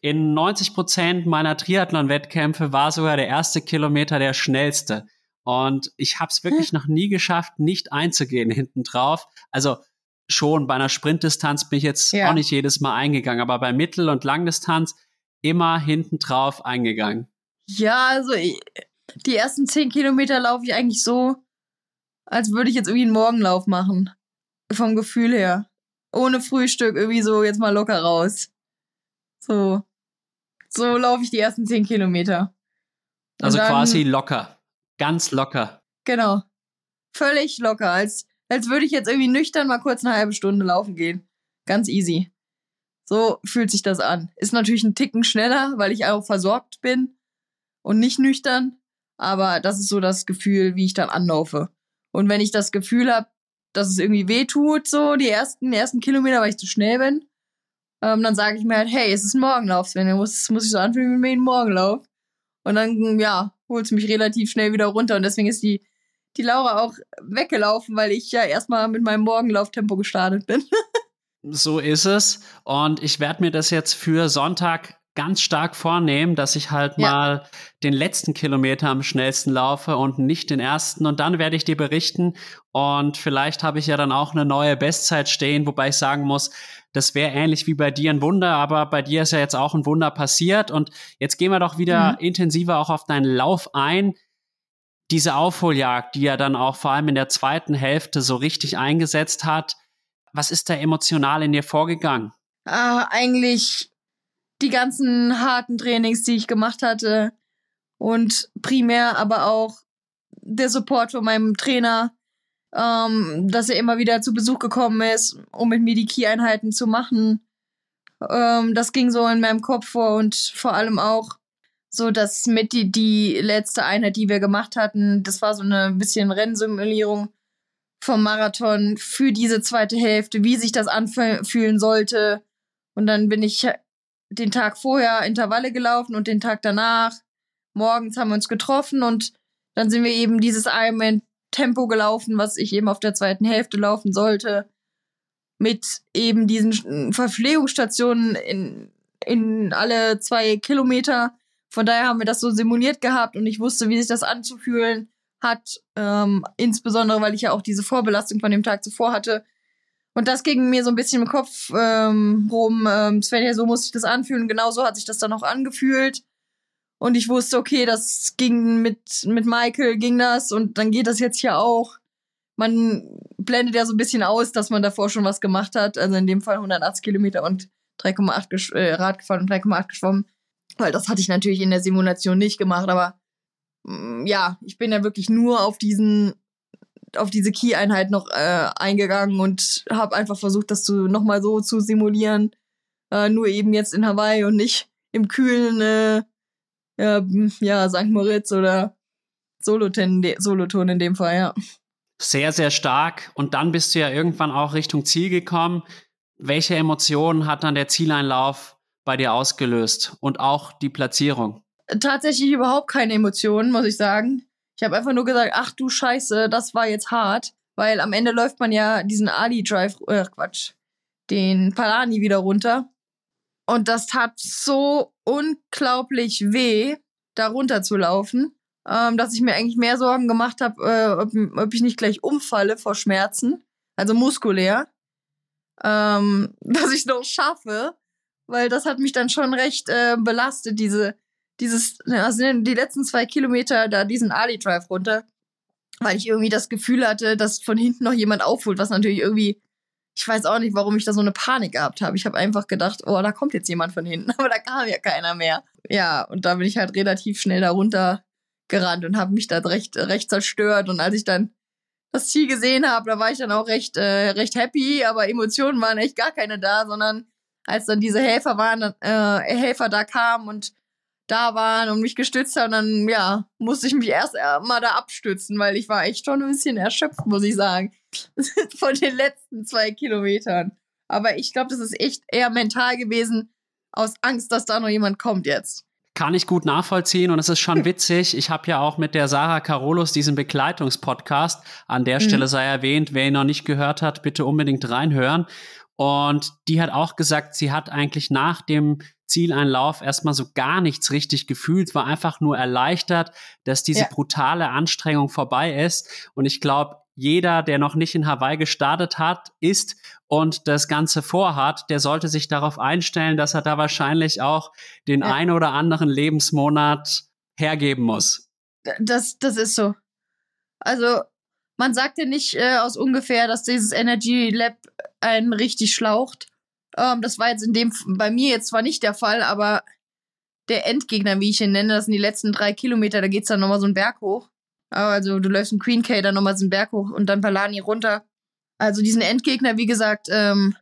in 90 Prozent meiner Triathlon-Wettkämpfe war sogar der erste Kilometer der schnellste. Und ich habe es wirklich noch nie geschafft, nicht einzugehen hinten drauf. Also schon bei einer Sprintdistanz bin ich jetzt ja. auch nicht jedes Mal eingegangen, aber bei Mittel- und Langdistanz immer hinten drauf eingegangen. Ja, also die ersten zehn Kilometer laufe ich eigentlich so, als würde ich jetzt irgendwie einen Morgenlauf machen. Vom Gefühl her. Ohne Frühstück, irgendwie so jetzt mal locker raus. So. So laufe ich die ersten zehn Kilometer. Und also quasi locker. Ganz locker. Genau. Völlig locker. Als, als würde ich jetzt irgendwie nüchtern mal kurz eine halbe Stunde laufen gehen. Ganz easy. So fühlt sich das an. Ist natürlich ein Ticken schneller, weil ich auch versorgt bin und nicht nüchtern. Aber das ist so das Gefühl, wie ich dann anlaufe. Und wenn ich das Gefühl habe, dass es irgendwie weh tut, so die ersten, ersten Kilometer, weil ich zu schnell bin, ähm, dann sage ich mir halt, hey, es ist ein Morgenlauf, Sven, muss, muss ich so anfühlen wie ein Morgenlauf. Und dann, ja, holt es mich relativ schnell wieder runter. Und deswegen ist die, die Laura auch weggelaufen, weil ich ja erstmal mit meinem Morgenlauftempo gestartet bin. So ist es. Und ich werde mir das jetzt für Sonntag ganz stark vornehmen, dass ich halt ja. mal den letzten Kilometer am schnellsten laufe und nicht den ersten. Und dann werde ich dir berichten. Und vielleicht habe ich ja dann auch eine neue Bestzeit stehen, wobei ich sagen muss, das wäre ähnlich wie bei dir ein Wunder, aber bei dir ist ja jetzt auch ein Wunder passiert. Und jetzt gehen wir doch wieder mhm. intensiver auch auf deinen Lauf ein. Diese Aufholjagd, die ja dann auch vor allem in der zweiten Hälfte so richtig eingesetzt hat, was ist da emotional in dir vorgegangen? Ah, eigentlich die ganzen harten Trainings, die ich gemacht hatte. Und primär aber auch der Support von meinem Trainer, ähm, dass er immer wieder zu Besuch gekommen ist, um mit mir die Key-Einheiten zu machen. Ähm, das ging so in meinem Kopf vor und vor allem auch so, dass mit die, die letzte Einheit, die wir gemacht hatten, das war so eine bisschen Rennsimulierung vom Marathon für diese zweite Hälfte, wie sich das anfühlen sollte. Und dann bin ich den Tag vorher Intervalle gelaufen und den Tag danach. Morgens haben wir uns getroffen und dann sind wir eben dieses Ironman Tempo gelaufen, was ich eben auf der zweiten Hälfte laufen sollte. Mit eben diesen Verpflegungsstationen in, in alle zwei Kilometer. Von daher haben wir das so simuliert gehabt und ich wusste, wie sich das anzufühlen hat. Ähm, insbesondere, weil ich ja auch diese Vorbelastung von dem Tag zuvor hatte. Und das ging mir so ein bisschen im Kopf ähm, rum. Ähm, Svenja, so muss sich das anfühlen. Genau so hat sich das dann auch angefühlt. Und ich wusste, okay, das ging mit, mit Michael, ging das und dann geht das jetzt hier auch. Man blendet ja so ein bisschen aus, dass man davor schon was gemacht hat. Also in dem Fall 180 Kilometer und 3,8 äh, Rad gefahren und 3,8 geschwommen. Weil das hatte ich natürlich in der Simulation nicht gemacht, aber mh, mm, ja, ich bin ja wirklich nur auf diesen auf diese Key-Einheit noch äh, eingegangen und habe einfach versucht, das zu nochmal so zu simulieren. Äh, nur eben jetzt in Hawaii und nicht im kühlen äh, ja, ja, St. Moritz oder Solothurn, Solothurn in dem Fall, ja. Sehr, sehr stark. Und dann bist du ja irgendwann auch Richtung Ziel gekommen. Welche Emotionen hat dann der Zieleinlauf bei dir ausgelöst und auch die Platzierung? Tatsächlich überhaupt keine Emotionen, muss ich sagen. Ich habe einfach nur gesagt, ach du Scheiße, das war jetzt hart, weil am Ende läuft man ja diesen Ali Drive, äh Quatsch, den Palani wieder runter. Und das tat so unglaublich weh, da runter zu laufen, ähm, dass ich mir eigentlich mehr Sorgen gemacht habe, äh, ob, ob, ich nicht gleich umfalle vor Schmerzen, also muskulär, ähm, dass ich noch schaffe, weil das hat mich dann schon recht äh, belastet, diese, dieses, also die letzten zwei Kilometer da diesen Ali Drive runter, weil ich irgendwie das Gefühl hatte, dass von hinten noch jemand aufholt, was natürlich irgendwie ich weiß auch nicht, warum ich da so eine Panik gehabt habe. Ich habe einfach gedacht, oh, da kommt jetzt jemand von hinten, aber da kam ja keiner mehr. Ja, und da bin ich halt relativ schnell darunter gerannt und habe mich da recht, recht zerstört. Und als ich dann das Ziel gesehen habe, da war ich dann auch recht, äh, recht happy, aber Emotionen waren echt gar keine da, sondern als dann diese Helfer waren, äh, Helfer da kamen und da waren und mich gestützt haben, dann ja, musste ich mich erst mal da abstützen, weil ich war echt schon ein bisschen erschöpft, muss ich sagen, von den letzten zwei Kilometern. Aber ich glaube, das ist echt eher mental gewesen, aus Angst, dass da noch jemand kommt jetzt. Kann ich gut nachvollziehen und es ist schon witzig. Ich habe ja auch mit der Sarah Carolus diesen Begleitungspodcast. An der mhm. Stelle sei erwähnt, wer ihn noch nicht gehört hat, bitte unbedingt reinhören. Und die hat auch gesagt, sie hat eigentlich nach dem Zieleinlauf erstmal so gar nichts richtig gefühlt, war einfach nur erleichtert, dass diese ja. brutale Anstrengung vorbei ist. Und ich glaube, jeder, der noch nicht in Hawaii gestartet hat, ist und das Ganze vorhat, der sollte sich darauf einstellen, dass er da wahrscheinlich auch den ja. ein oder anderen Lebensmonat hergeben muss. Das, das ist so. Also, man sagt ja nicht äh, aus ungefähr, dass dieses Energy Lab einen richtig schlaucht. Ähm, das war jetzt in dem, bei mir jetzt zwar nicht der Fall, aber der Endgegner, wie ich ihn nenne, das sind die letzten drei Kilometer, da geht's dann nochmal so einen Berg hoch. Also du läufst einen Queen K, dann nochmal einen Berg hoch und dann Palani runter. Also diesen Endgegner, wie gesagt, ähm,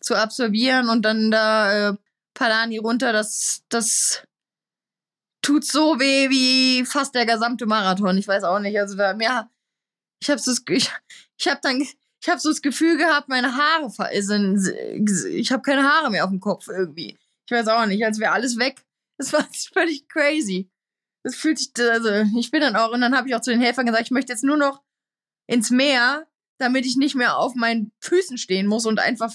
zu absolvieren und dann da äh, Palani runter, das, das tut so weh wie fast der gesamte Marathon. Ich weiß auch nicht. Also da, ja, ich habe so, ich, ich habe dann ich habe so das Gefühl gehabt, meine Haare sind, ich habe keine Haare mehr auf dem Kopf irgendwie. Ich weiß auch nicht, als wäre alles weg. Das war völlig crazy. Das fühlt sich, also ich bin dann auch, und dann habe ich auch zu den Helfern gesagt, ich möchte jetzt nur noch ins Meer, damit ich nicht mehr auf meinen Füßen stehen muss und einfach,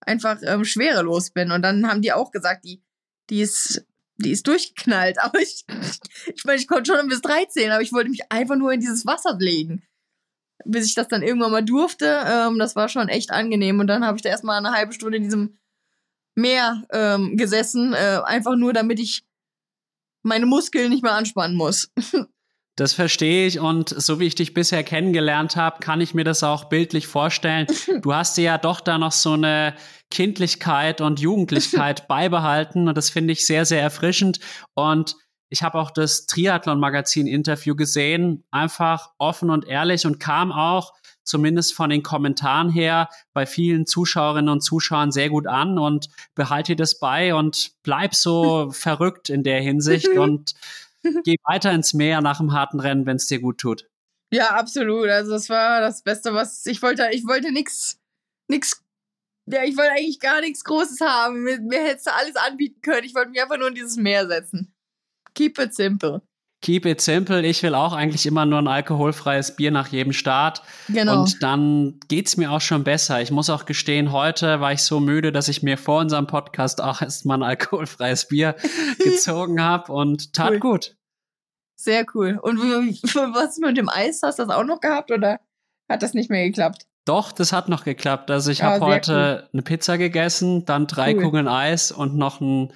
einfach ähm, schwerelos bin. Und dann haben die auch gesagt, die, die ist, die ist durchgeknallt. Aber ich, ich meine, ich konnte schon bis 13, aber ich wollte mich einfach nur in dieses Wasser legen bis ich das dann irgendwann mal durfte. Ähm, das war schon echt angenehm. Und dann habe ich da erstmal eine halbe Stunde in diesem Meer ähm, gesessen, äh, einfach nur damit ich meine Muskeln nicht mehr anspannen muss. Das verstehe ich und so wie ich dich bisher kennengelernt habe, kann ich mir das auch bildlich vorstellen. Du hast dir ja doch da noch so eine Kindlichkeit und Jugendlichkeit beibehalten und das finde ich sehr, sehr erfrischend. Und ich habe auch das Triathlon-Magazin-Interview gesehen, einfach offen und ehrlich und kam auch zumindest von den Kommentaren her, bei vielen Zuschauerinnen und Zuschauern sehr gut an und behalte das bei und bleib so verrückt in der Hinsicht und geh weiter ins Meer nach dem harten Rennen, wenn es dir gut tut. Ja, absolut. Also das war das Beste, was ich wollte. Ich wollte nichts, nichts. Ja, ich wollte eigentlich gar nichts Großes haben. Mir, mir hättest du alles anbieten können. Ich wollte mich einfach nur in dieses Meer setzen. Keep it simple. Keep it simple. Ich will auch eigentlich immer nur ein alkoholfreies Bier nach jedem Start. Genau. Und dann geht's mir auch schon besser. Ich muss auch gestehen, heute war ich so müde, dass ich mir vor unserem Podcast auch erstmal ein alkoholfreies Bier gezogen habe und tat cool. gut. Sehr cool. Und was mit dem Eis? Hast du das auch noch gehabt oder hat das nicht mehr geklappt? Doch, das hat noch geklappt. Also ich ah, habe heute cool. eine Pizza gegessen, dann drei cool. Kugeln Eis und noch ein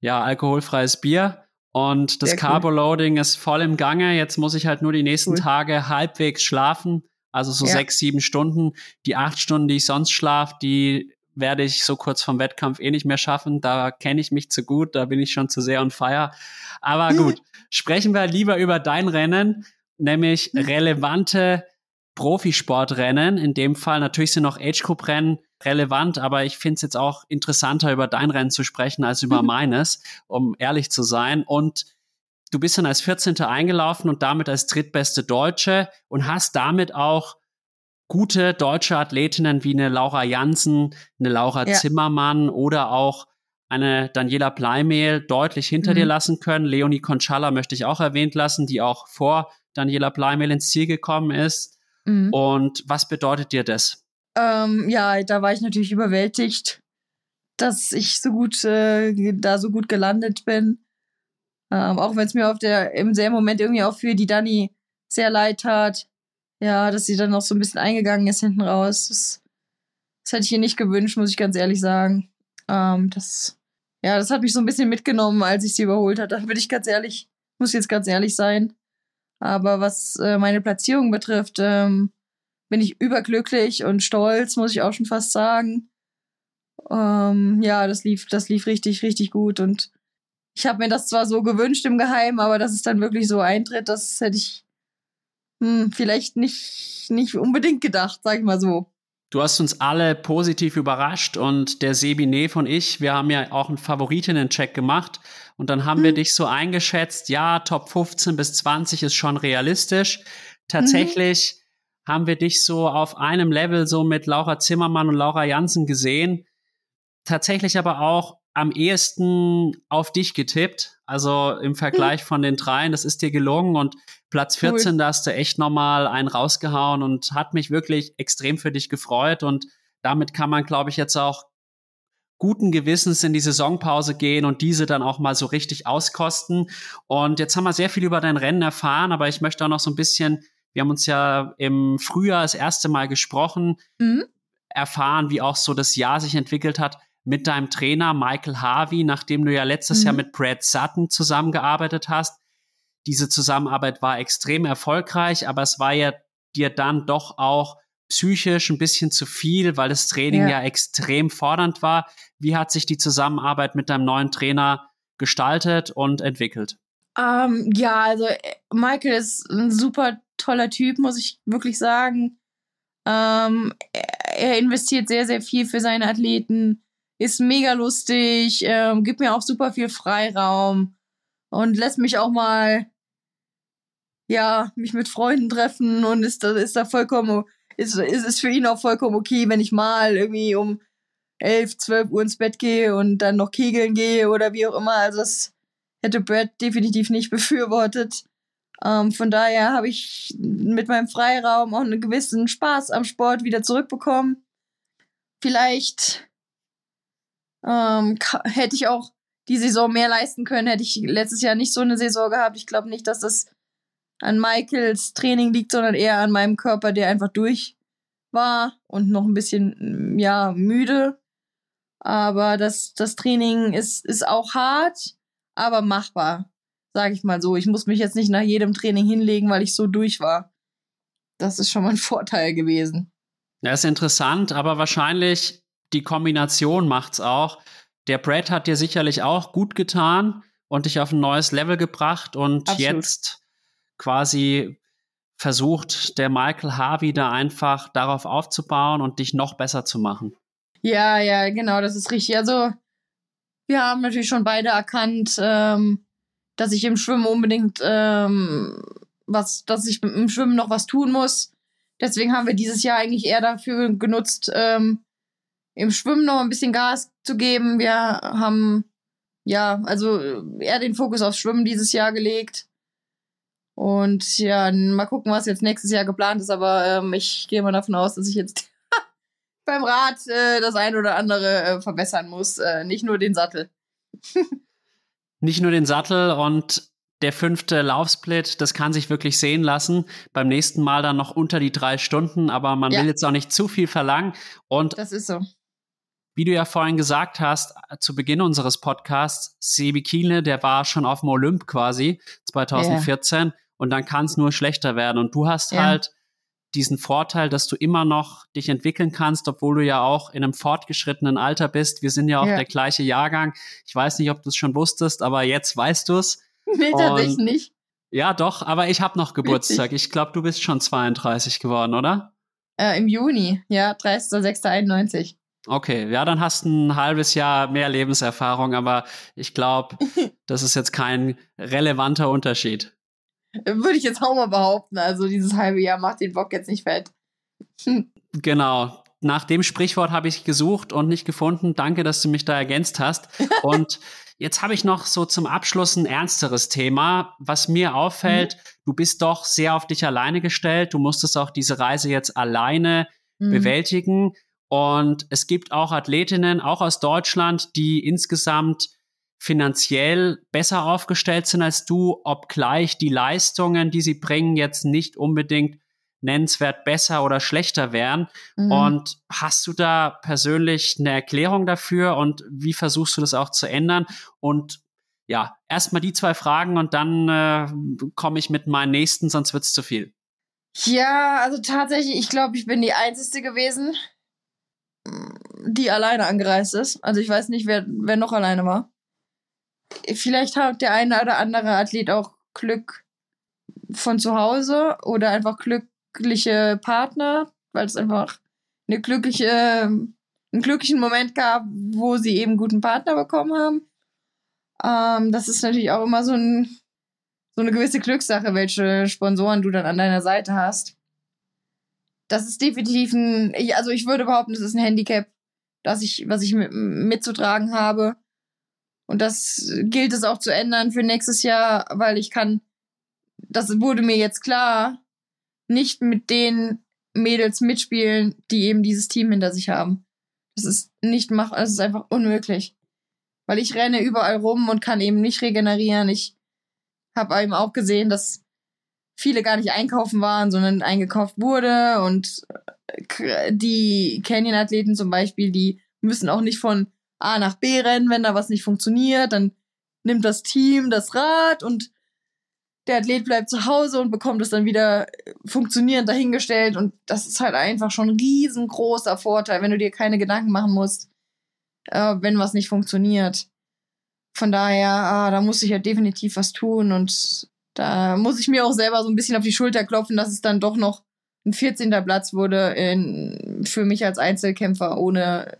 ja, alkoholfreies Bier. Und das Carbo-Loading ist voll im Gange. Jetzt muss ich halt nur die nächsten cool. Tage halbwegs schlafen. Also so ja. sechs, sieben Stunden. Die acht Stunden, die ich sonst schlafe, die werde ich so kurz vom Wettkampf eh nicht mehr schaffen. Da kenne ich mich zu gut, da bin ich schon zu sehr on fire. Aber gut, sprechen wir lieber über dein Rennen, nämlich hm. relevante Profisportrennen. In dem Fall natürlich sind noch Age-Group-Rennen relevant, aber ich finde es jetzt auch interessanter, über dein Rennen zu sprechen, als über mhm. meines, um ehrlich zu sein. Und du bist dann als 14. eingelaufen und damit als drittbeste Deutsche und hast damit auch gute deutsche Athletinnen wie eine Laura Jansen, eine Laura ja. Zimmermann oder auch eine Daniela Bleimehl deutlich hinter mhm. dir lassen können. Leonie Conchala möchte ich auch erwähnt lassen, die auch vor Daniela Bleimehl ins Ziel gekommen ist. Mhm. Und was bedeutet dir das? Ähm, ja, da war ich natürlich überwältigt, dass ich so gut äh, da so gut gelandet bin. Ähm, auch wenn es mir auf der im selben Moment irgendwie auch für die Dani sehr leid tat. Ja, dass sie dann noch so ein bisschen eingegangen ist hinten raus. Das, das hätte ich ihr nicht gewünscht, muss ich ganz ehrlich sagen. Ähm, das, ja, das hat mich so ein bisschen mitgenommen, als ich sie überholt hatte. Da bin ich ganz ehrlich, muss jetzt ganz ehrlich sein. Aber was äh, meine Platzierung betrifft, ähm, bin ich überglücklich und stolz, muss ich auch schon fast sagen. Ähm, ja, das lief, das lief richtig, richtig gut. Und ich habe mir das zwar so gewünscht im Geheimen, aber dass es dann wirklich so eintritt, das hätte ich hm, vielleicht nicht, nicht unbedingt gedacht, sag ich mal so. Du hast uns alle positiv überrascht und der Sebine und ich, wir haben ja auch einen Favoritinnen-Check gemacht und dann haben hm. wir dich so eingeschätzt, ja, Top 15 bis 20 ist schon realistisch. Tatsächlich mhm. Haben wir dich so auf einem Level so mit Laura Zimmermann und Laura Jansen gesehen. Tatsächlich aber auch am ehesten auf dich getippt. Also im Vergleich hm. von den dreien, das ist dir gelungen und Platz 14, cool. da hast du echt nochmal einen rausgehauen und hat mich wirklich extrem für dich gefreut und damit kann man, glaube ich, jetzt auch guten Gewissens in die Saisonpause gehen und diese dann auch mal so richtig auskosten. Und jetzt haben wir sehr viel über dein Rennen erfahren, aber ich möchte auch noch so ein bisschen, wir haben uns ja im Frühjahr das erste Mal gesprochen, mhm. erfahren, wie auch so das Jahr sich entwickelt hat mit deinem Trainer Michael Harvey, nachdem du ja letztes mhm. Jahr mit Brad Sutton zusammengearbeitet hast. Diese Zusammenarbeit war extrem erfolgreich, aber es war ja dir dann doch auch psychisch ein bisschen zu viel, weil das Training ja. ja extrem fordernd war. Wie hat sich die Zusammenarbeit mit deinem neuen Trainer gestaltet und entwickelt? Ähm, ja, also äh, Michael ist ein super toller Typ, muss ich wirklich sagen. Ähm, er investiert sehr, sehr viel für seine Athleten ist mega lustig, ähm, gibt mir auch super viel Freiraum und lässt mich auch mal, ja, mich mit Freunden treffen und ist da, ist da vollkommen, ist, ist, ist für ihn auch vollkommen okay, wenn ich mal irgendwie um 11, 12 Uhr ins Bett gehe und dann noch kegeln gehe oder wie auch immer. Also das hätte Brad definitiv nicht befürwortet. Ähm, von daher habe ich mit meinem Freiraum auch einen gewissen Spaß am Sport wieder zurückbekommen. Vielleicht ähm, hätte ich auch die Saison mehr leisten können, hätte ich letztes Jahr nicht so eine Saison gehabt. Ich glaube nicht, dass das an Michaels Training liegt, sondern eher an meinem Körper, der einfach durch war und noch ein bisschen, ja, müde. Aber das, das Training ist, ist auch hart, aber machbar, sage ich mal so. Ich muss mich jetzt nicht nach jedem Training hinlegen, weil ich so durch war. Das ist schon mal ein Vorteil gewesen. Ja, ist interessant, aber wahrscheinlich die Kombination macht's auch. Der Brad hat dir sicherlich auch gut getan und dich auf ein neues Level gebracht und Absolut. jetzt quasi versucht der Michael Harvey da einfach darauf aufzubauen und dich noch besser zu machen. Ja, ja, genau, das ist richtig. Also wir haben natürlich schon beide erkannt, ähm, dass ich im Schwimmen unbedingt ähm, was, dass ich im Schwimmen noch was tun muss. Deswegen haben wir dieses Jahr eigentlich eher dafür genutzt, ähm, im Schwimmen noch ein bisschen Gas zu geben. Wir haben ja, also eher den Fokus aufs Schwimmen dieses Jahr gelegt. Und ja, mal gucken, was jetzt nächstes Jahr geplant ist, aber ähm, ich gehe mal davon aus, dass ich jetzt beim Rad äh, das ein oder andere äh, verbessern muss, äh, nicht nur den Sattel. nicht nur den Sattel und der fünfte Laufsplit, das kann sich wirklich sehen lassen. Beim nächsten Mal dann noch unter die drei Stunden, aber man ja. will jetzt auch nicht zu viel verlangen. Und das ist so. Wie du ja vorhin gesagt hast, zu Beginn unseres Podcasts, Sebi Kiele, der war schon auf dem Olymp quasi 2014 ja. und dann kann es nur schlechter werden. Und du hast ja. halt diesen Vorteil, dass du immer noch dich entwickeln kannst, obwohl du ja auch in einem fortgeschrittenen Alter bist. Wir sind ja auch ja. der gleiche Jahrgang. Ich weiß nicht, ob du es schon wusstest, aber jetzt weißt du es. Nee, tatsächlich nicht. Ja, doch, aber ich habe noch Geburtstag. Ich glaube, du bist schon 32 geworden, oder? Äh, Im Juni, ja, 30.06.91. Okay, ja, dann hast du ein halbes Jahr mehr Lebenserfahrung, aber ich glaube, das ist jetzt kein relevanter Unterschied. Würde ich jetzt auch mal behaupten. Also dieses halbe Jahr macht den Bock jetzt nicht fett. genau. Nach dem Sprichwort habe ich gesucht und nicht gefunden. Danke, dass du mich da ergänzt hast. Und jetzt habe ich noch so zum Abschluss ein ernsteres Thema, was mir auffällt. Mhm. Du bist doch sehr auf dich alleine gestellt. Du musstest auch diese Reise jetzt alleine mhm. bewältigen. Und es gibt auch Athletinnen, auch aus Deutschland, die insgesamt finanziell besser aufgestellt sind als du, obgleich die Leistungen, die sie bringen, jetzt nicht unbedingt nennenswert besser oder schlechter wären. Mhm. Und hast du da persönlich eine Erklärung dafür und wie versuchst du das auch zu ändern? Und ja, erstmal die zwei Fragen und dann äh, komme ich mit meinen nächsten, sonst wird es zu viel. Ja, also tatsächlich, ich glaube, ich bin die Einzige gewesen, die alleine angereist ist. Also ich weiß nicht, wer, wer noch alleine war vielleicht hat der eine oder andere Athlet auch Glück von zu Hause oder einfach glückliche Partner, weil es einfach eine glückliche, einen glücklichen Moment gab, wo sie eben guten Partner bekommen haben. Ähm, das ist natürlich auch immer so, ein, so eine gewisse Glückssache, welche Sponsoren du dann an deiner Seite hast. Das ist definitiv ein, also ich würde behaupten, das ist ein Handicap, das ich, was ich mitzutragen habe. Und das gilt es auch zu ändern für nächstes Jahr, weil ich kann, das wurde mir jetzt klar, nicht mit den Mädels mitspielen, die eben dieses Team hinter sich haben. Das ist nicht mach, das ist einfach unmöglich. Weil ich renne überall rum und kann eben nicht regenerieren. Ich habe eben auch gesehen, dass viele gar nicht einkaufen waren, sondern eingekauft wurde und äh, die Canyon-Athleten zum Beispiel, die müssen auch nicht von A nach B rennen, wenn da was nicht funktioniert, dann nimmt das Team das Rad und der Athlet bleibt zu Hause und bekommt es dann wieder funktionierend dahingestellt und das ist halt einfach schon ein riesengroßer Vorteil, wenn du dir keine Gedanken machen musst, äh, wenn was nicht funktioniert. Von daher, ah, da muss ich ja definitiv was tun und da muss ich mir auch selber so ein bisschen auf die Schulter klopfen, dass es dann doch noch ein 14. Platz wurde in, für mich als Einzelkämpfer ohne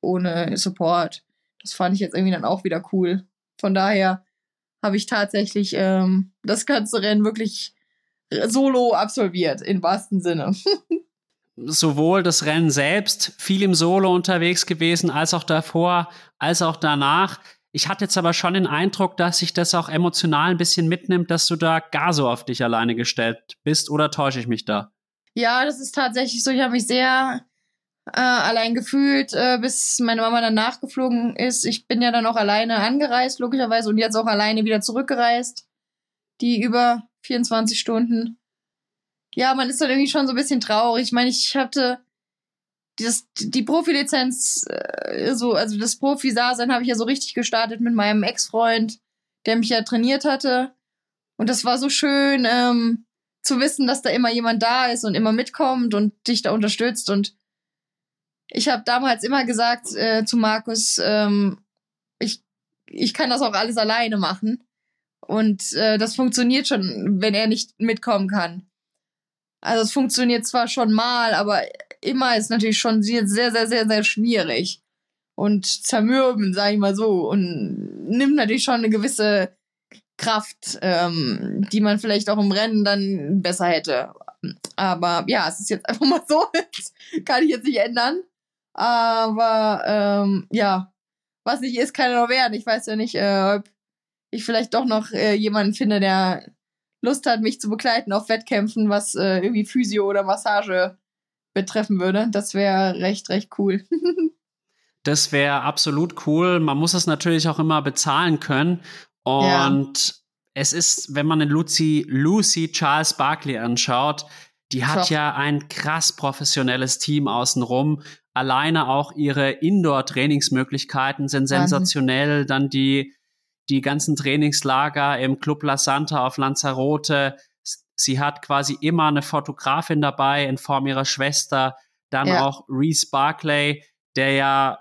ohne Support. Das fand ich jetzt irgendwie dann auch wieder cool. Von daher habe ich tatsächlich ähm, das ganze Rennen wirklich solo absolviert, im wahrsten Sinne. Sowohl das Rennen selbst, viel im Solo unterwegs gewesen, als auch davor, als auch danach. Ich hatte jetzt aber schon den Eindruck, dass sich das auch emotional ein bisschen mitnimmt, dass du da gar so auf dich alleine gestellt bist, oder täusche ich mich da? Ja, das ist tatsächlich so. Ich habe mich sehr äh, allein gefühlt, äh, bis meine Mama dann nachgeflogen ist. Ich bin ja dann auch alleine angereist, logischerweise, und jetzt auch alleine wieder zurückgereist. Die über 24 Stunden. Ja, man ist dann irgendwie schon so ein bisschen traurig. Ich meine, ich hatte das, die Profilizenz, äh, so, also das Profi-Dasein habe ich ja so richtig gestartet mit meinem Ex-Freund, der mich ja trainiert hatte. Und das war so schön, ähm, zu wissen, dass da immer jemand da ist und immer mitkommt und dich da unterstützt und ich habe damals immer gesagt äh, zu Markus, ähm, ich, ich kann das auch alles alleine machen. Und äh, das funktioniert schon, wenn er nicht mitkommen kann. Also es funktioniert zwar schon mal, aber immer ist natürlich schon sehr, sehr, sehr, sehr, sehr schwierig. Und zermürben, sag ich mal so. Und nimmt natürlich schon eine gewisse Kraft, ähm, die man vielleicht auch im Rennen dann besser hätte. Aber ja, es ist jetzt einfach mal so. kann ich jetzt nicht ändern. Aber ähm, ja, was nicht ist, kann ja noch werden. Ich weiß ja nicht, äh, ob ich vielleicht doch noch äh, jemanden finde, der Lust hat, mich zu begleiten auf Wettkämpfen, was äh, irgendwie Physio oder Massage betreffen würde. Das wäre recht, recht cool. das wäre absolut cool. Man muss es natürlich auch immer bezahlen können. Und ja. es ist, wenn man den Lucy, Lucy Charles Barkley anschaut, die hat Top. ja ein krass professionelles Team außenrum. Alleine auch ihre Indoor-Trainingsmöglichkeiten sind sensationell. Wahnsinn. Dann die, die ganzen Trainingslager im Club La Santa auf Lanzarote. Sie hat quasi immer eine Fotografin dabei in Form ihrer Schwester. Dann ja. auch Reese Barclay, der ja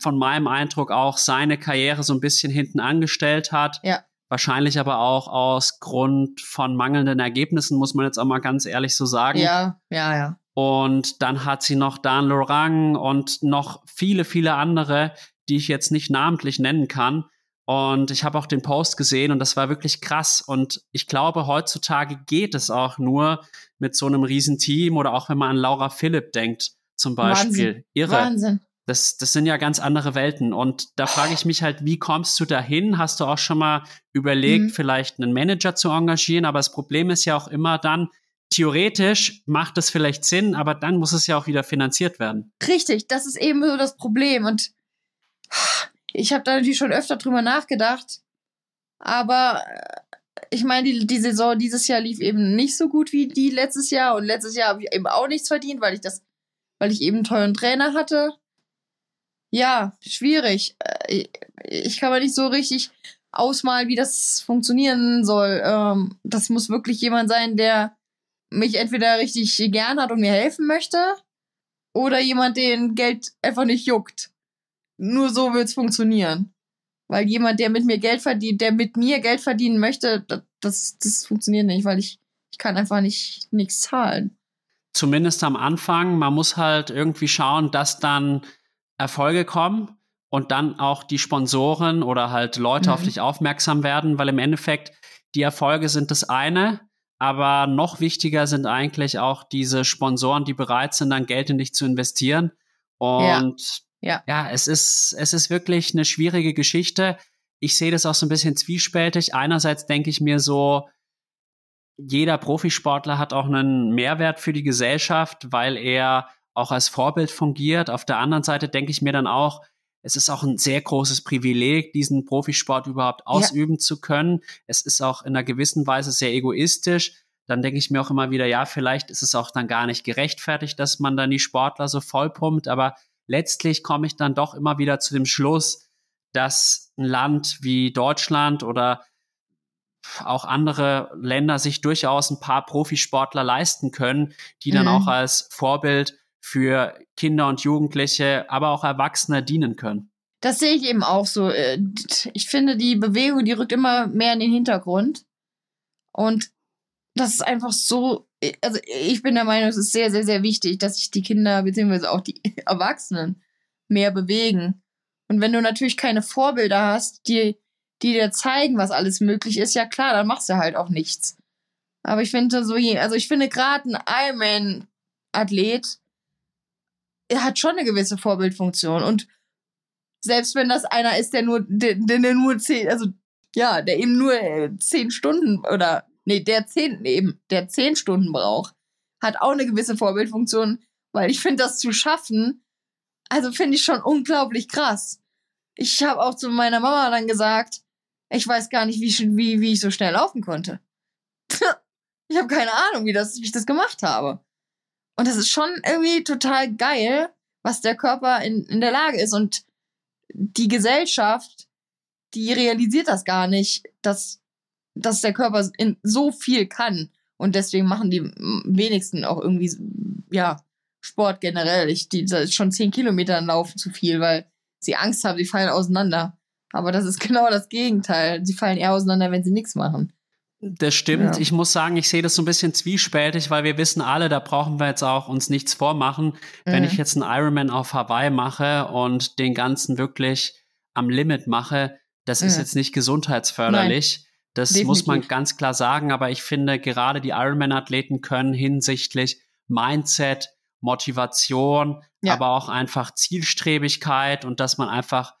von meinem Eindruck auch seine Karriere so ein bisschen hinten angestellt hat. Ja. Wahrscheinlich aber auch aus Grund von mangelnden Ergebnissen, muss man jetzt auch mal ganz ehrlich so sagen. Ja, ja, ja. Und dann hat sie noch Dan Lorang und noch viele, viele andere, die ich jetzt nicht namentlich nennen kann. Und ich habe auch den Post gesehen und das war wirklich krass. Und ich glaube, heutzutage geht es auch nur mit so einem Riesenteam oder auch wenn man an Laura Philipp denkt, zum Beispiel. Wahnsinn. Irre. Wahnsinn. Das, das sind ja ganz andere Welten. Und da frage ich mich halt, wie kommst du dahin? Hast du auch schon mal überlegt, mhm. vielleicht einen Manager zu engagieren? Aber das Problem ist ja auch immer dann, theoretisch macht es vielleicht Sinn, aber dann muss es ja auch wieder finanziert werden. Richtig, das ist eben so das Problem. Und ich habe da natürlich schon öfter drüber nachgedacht. Aber äh, ich meine, die, die Saison dieses Jahr lief eben nicht so gut wie die letztes Jahr. Und letztes Jahr habe ich eben auch nichts verdient, weil ich das, weil ich eben einen teuren Trainer hatte ja, schwierig. Äh, ich kann mir nicht so richtig ausmalen, wie das funktionieren soll. Ähm, das muss wirklich jemand sein, der mich entweder richtig gern hat und mir helfen möchte, oder jemand, den Geld einfach nicht juckt. Nur so wird's funktionieren. Weil jemand, der mit mir Geld verdient, der mit mir Geld verdienen möchte, das, das funktioniert nicht, weil ich, ich kann einfach nicht nichts zahlen. Zumindest am Anfang. Man muss halt irgendwie schauen, dass dann Erfolge kommen und dann auch die Sponsoren oder halt Leute mhm. auf dich aufmerksam werden, weil im Endeffekt die Erfolge sind das eine, aber noch wichtiger sind eigentlich auch diese Sponsoren, die bereit sind, dann Geld in dich zu investieren. Und ja, ja. ja es ist, es ist wirklich eine schwierige Geschichte. Ich sehe das auch so ein bisschen zwiespältig. Einerseits denke ich mir so, jeder Profisportler hat auch einen Mehrwert für die Gesellschaft, weil er auch als Vorbild fungiert. Auf der anderen Seite denke ich mir dann auch, es ist auch ein sehr großes Privileg, diesen Profisport überhaupt ausüben ja. zu können. Es ist auch in einer gewissen Weise sehr egoistisch. Dann denke ich mir auch immer wieder, ja, vielleicht ist es auch dann gar nicht gerechtfertigt, dass man dann die Sportler so vollpumpt. Aber letztlich komme ich dann doch immer wieder zu dem Schluss, dass ein Land wie Deutschland oder auch andere Länder sich durchaus ein paar Profisportler leisten können, die dann mhm. auch als Vorbild für Kinder und Jugendliche, aber auch Erwachsene dienen können. Das sehe ich eben auch so. Äh, ich finde, die Bewegung, die rückt immer mehr in den Hintergrund. Und das ist einfach so, also ich bin der Meinung, es ist sehr, sehr, sehr wichtig, dass sich die Kinder bzw. auch die Erwachsenen mehr bewegen. Und wenn du natürlich keine Vorbilder hast, die, die dir zeigen, was alles möglich ist, ja klar, dann machst du halt auch nichts. Aber ich finde so, also ich finde gerade ein Ironman-Athlet er hat schon eine gewisse Vorbildfunktion. Und selbst wenn das einer ist, der nur, der, der nur zehn, also ja, der eben nur äh, zehn Stunden oder nee, der zehn, eben, der zehn Stunden braucht, hat auch eine gewisse Vorbildfunktion, weil ich finde, das zu schaffen, also finde ich schon unglaublich krass. Ich habe auch zu meiner Mama dann gesagt, ich weiß gar nicht, wie, wie, wie ich so schnell laufen konnte. ich habe keine Ahnung, wie, das, wie ich das gemacht habe. Und das ist schon irgendwie total geil, was der Körper in, in der Lage ist. Und die Gesellschaft, die realisiert das gar nicht, dass, dass der Körper in so viel kann. Und deswegen machen die wenigsten auch irgendwie, ja, Sport generell. Ich, die, das ist schon zehn Kilometer laufen zu viel, weil sie Angst haben, sie fallen auseinander. Aber das ist genau das Gegenteil. Sie fallen eher auseinander, wenn sie nichts machen. Das stimmt. Ja. Ich muss sagen, ich sehe das so ein bisschen zwiespältig, weil wir wissen alle, da brauchen wir jetzt auch uns nichts vormachen. Mhm. Wenn ich jetzt einen Ironman auf Hawaii mache und den ganzen wirklich am Limit mache, das mhm. ist jetzt nicht gesundheitsförderlich. Nein. Das Definitiv. muss man ganz klar sagen. Aber ich finde, gerade die Ironman-Athleten können hinsichtlich Mindset, Motivation, ja. aber auch einfach Zielstrebigkeit und dass man einfach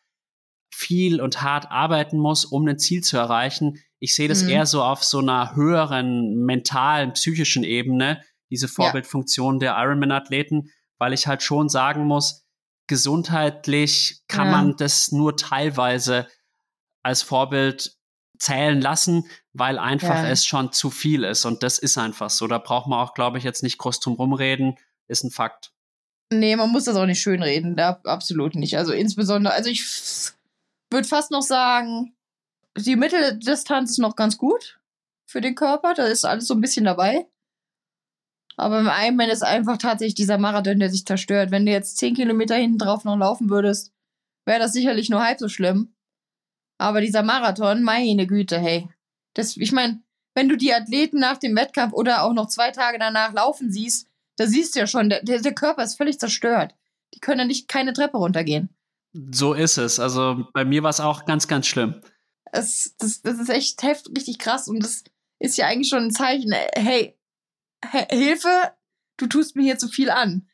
viel und hart arbeiten muss, um ein Ziel zu erreichen. Ich sehe das mhm. eher so auf so einer höheren mentalen, psychischen Ebene, diese Vorbildfunktion ja. der Ironman-Athleten, weil ich halt schon sagen muss, gesundheitlich kann ja. man das nur teilweise als Vorbild zählen lassen, weil einfach ja. es schon zu viel ist. Und das ist einfach so. Da braucht man auch, glaube ich, jetzt nicht groß drum rumreden. Ist ein Fakt. Nee, man muss das auch nicht schönreden. Da absolut nicht. Also insbesondere, also ich würde fast noch sagen, die Mitteldistanz ist noch ganz gut für den Körper. Da ist alles so ein bisschen dabei. Aber im Ironman ist einfach tatsächlich dieser Marathon, der sich zerstört. Wenn du jetzt 10 Kilometer hinten drauf noch laufen würdest, wäre das sicherlich nur halb so schlimm. Aber dieser Marathon, meine Güte, hey. Das, ich meine, wenn du die Athleten nach dem Wettkampf oder auch noch zwei Tage danach laufen siehst, da siehst du ja schon, der, der Körper ist völlig zerstört. Die können ja nicht keine Treppe runtergehen. So ist es. Also bei mir war es auch ganz, ganz schlimm. Es, das, das ist echt heftig, richtig krass und das ist ja eigentlich schon ein Zeichen, hey, Hilfe, du tust mir hier zu viel an.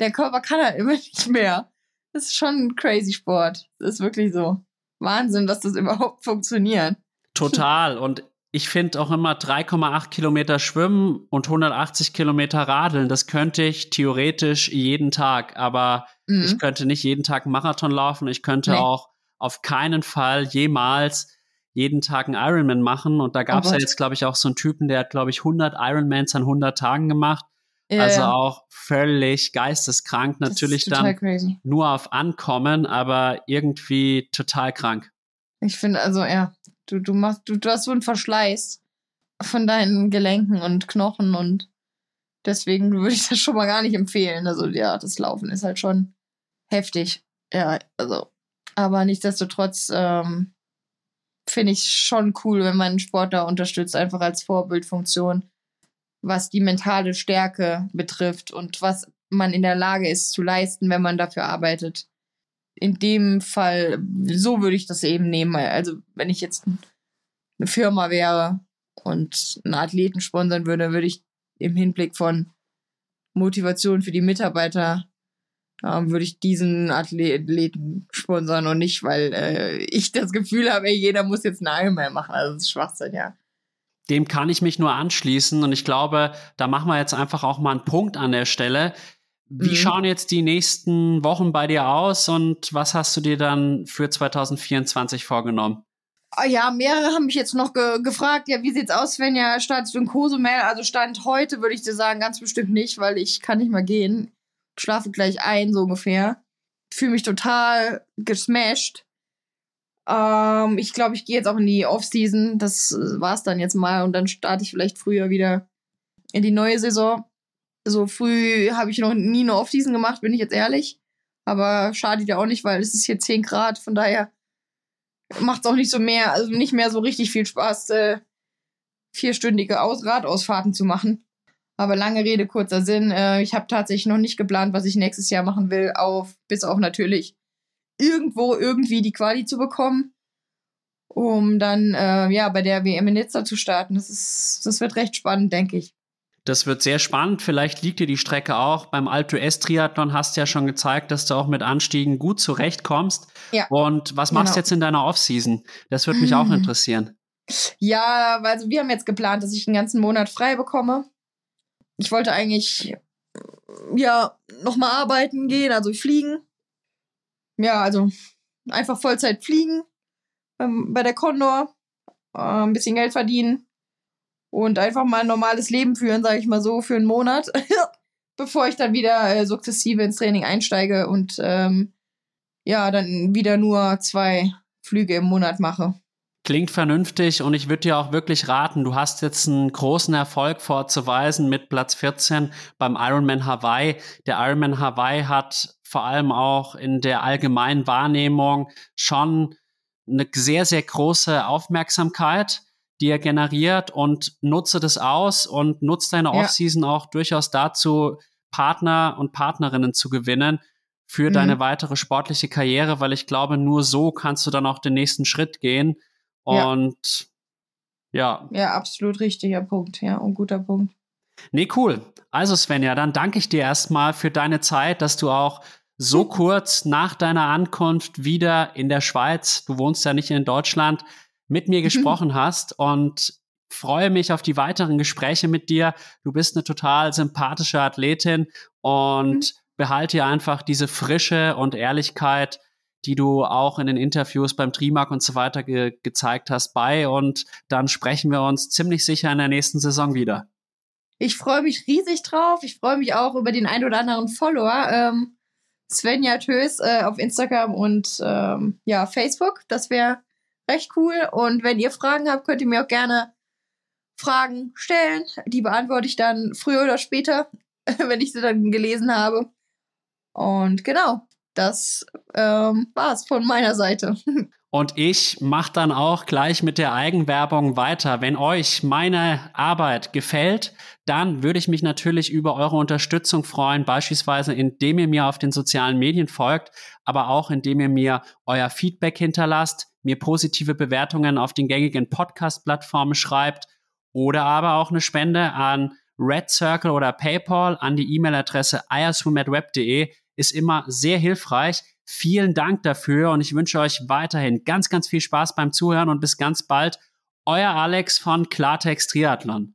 Der Körper kann halt immer nicht mehr. Das ist schon ein crazy Sport. Das ist wirklich so. Wahnsinn, dass das überhaupt funktioniert. Total. Und ich finde auch immer 3,8 Kilometer schwimmen und 180 Kilometer radeln. Das könnte ich theoretisch jeden Tag, aber mhm. ich könnte nicht jeden Tag einen Marathon laufen. Ich könnte nee. auch auf keinen Fall jemals jeden Tag einen Ironman machen. Und da gab es oh ja jetzt, glaube ich, auch so einen Typen, der hat, glaube ich, 100 Ironmans an 100 Tagen gemacht. Ja, also ja. auch völlig geisteskrank. Natürlich dann crazy. nur auf Ankommen, aber irgendwie total krank. Ich finde, also ja, du, du machst, du, du hast so einen Verschleiß von deinen Gelenken und Knochen und deswegen würde ich das schon mal gar nicht empfehlen. Also ja, das Laufen ist halt schon heftig. Ja, also, aber nichtsdestotrotz ähm, finde ich schon cool, wenn man einen Sportler unterstützt, einfach als Vorbildfunktion, was die mentale Stärke betrifft und was man in der Lage ist zu leisten, wenn man dafür arbeitet. In dem Fall, so würde ich das eben nehmen. Also, wenn ich jetzt eine Firma wäre und einen Athleten sponsern würde, würde ich im Hinblick von Motivation für die Mitarbeiter ähm, würde ich diesen Athleten sponsern und nicht, weil äh, ich das Gefühl habe, ey, jeder muss jetzt einen Ironman machen. Also das ist Schwachsinn, ja. Dem kann ich mich nur anschließen und ich glaube, da machen wir jetzt einfach auch mal einen Punkt an der Stelle. Wie mhm. schauen jetzt die nächsten Wochen bei dir aus und was hast du dir dann für 2024 vorgenommen? Ah ja, mehrere haben mich jetzt noch ge gefragt, ja, wie sieht's aus, wenn ja startest du in Cozumel? Also Stand heute würde ich dir sagen, ganz bestimmt nicht, weil ich kann nicht mal gehen schlafe gleich ein, so ungefähr. Fühle mich total gesmashed. Ähm, ich glaube, ich gehe jetzt auch in die Off-Season. Das äh, war's dann jetzt mal und dann starte ich vielleicht früher wieder in die neue Saison. So früh habe ich noch nie eine Off-Season gemacht, bin ich jetzt ehrlich. Aber schadet ja auch nicht, weil es ist hier 10 Grad, von daher macht es auch nicht so mehr, also nicht mehr so richtig viel Spaß, äh, vierstündige Aus Radausfahrten zu machen. Aber lange Rede, kurzer Sinn. Äh, ich habe tatsächlich noch nicht geplant, was ich nächstes Jahr machen will, auf, bis auf natürlich irgendwo irgendwie die Quali zu bekommen, um dann äh, ja bei der WM in Nizza zu starten. Das ist, das wird recht spannend, denke ich. Das wird sehr spannend. Vielleicht liegt dir die Strecke auch. Beim Alto S Triathlon hast du ja schon gezeigt, dass du auch mit Anstiegen gut zurechtkommst. Ja. Und was machst du genau. jetzt in deiner Offseason? Das würde mich auch interessieren. Ja, also wir haben jetzt geplant, dass ich einen ganzen Monat frei bekomme ich wollte eigentlich ja nochmal arbeiten gehen, also fliegen. Ja, also einfach Vollzeit fliegen ähm, bei der Condor, äh, ein bisschen Geld verdienen und einfach mal ein normales Leben führen, sage ich mal so, für einen Monat, bevor ich dann wieder äh, sukzessive ins Training einsteige und ähm, ja, dann wieder nur zwei Flüge im Monat mache. Klingt vernünftig und ich würde dir auch wirklich raten, du hast jetzt einen großen Erfolg vorzuweisen mit Platz 14 beim Ironman Hawaii. Der Ironman Hawaii hat vor allem auch in der allgemeinen Wahrnehmung schon eine sehr, sehr große Aufmerksamkeit. dir generiert und nutze das aus und nutze deine ja. Offseason auch durchaus dazu, Partner und Partnerinnen zu gewinnen für mhm. deine weitere sportliche Karriere, weil ich glaube, nur so kannst du dann auch den nächsten Schritt gehen. Und ja. Ja, absolut richtiger Punkt, ja, und guter Punkt. Nee, cool. Also Svenja, dann danke ich dir erstmal für deine Zeit, dass du auch so hm. kurz nach deiner Ankunft wieder in der Schweiz, du wohnst ja nicht in Deutschland, mit mir gesprochen hast und freue mich auf die weiteren Gespräche mit dir. Du bist eine total sympathische Athletin und mhm. behalte einfach diese Frische und Ehrlichkeit, die du auch in den Interviews beim Trimark und so weiter ge gezeigt hast, bei. Und dann sprechen wir uns ziemlich sicher in der nächsten Saison wieder. Ich freue mich riesig drauf. Ich freue mich auch über den ein oder anderen Follower. Ähm, Svenja Tös äh, auf Instagram und ähm, ja, Facebook. Das wäre recht cool. Und wenn ihr Fragen habt, könnt ihr mir auch gerne Fragen stellen. Die beantworte ich dann früher oder später, wenn ich sie dann gelesen habe. Und genau, das ähm, war's von meiner Seite. Und ich mache dann auch gleich mit der Eigenwerbung weiter. Wenn euch meine Arbeit gefällt, dann würde ich mich natürlich über eure Unterstützung freuen, beispielsweise indem ihr mir auf den sozialen Medien folgt, aber auch indem ihr mir euer Feedback hinterlasst, mir positive Bewertungen auf den gängigen Podcast-Plattformen schreibt oder aber auch eine Spende an Red Circle oder PayPal an die E-Mail-Adresse iaswim.web.de ist immer sehr hilfreich. Vielen Dank dafür und ich wünsche euch weiterhin ganz, ganz viel Spaß beim Zuhören und bis ganz bald. Euer Alex von Klartext Triathlon.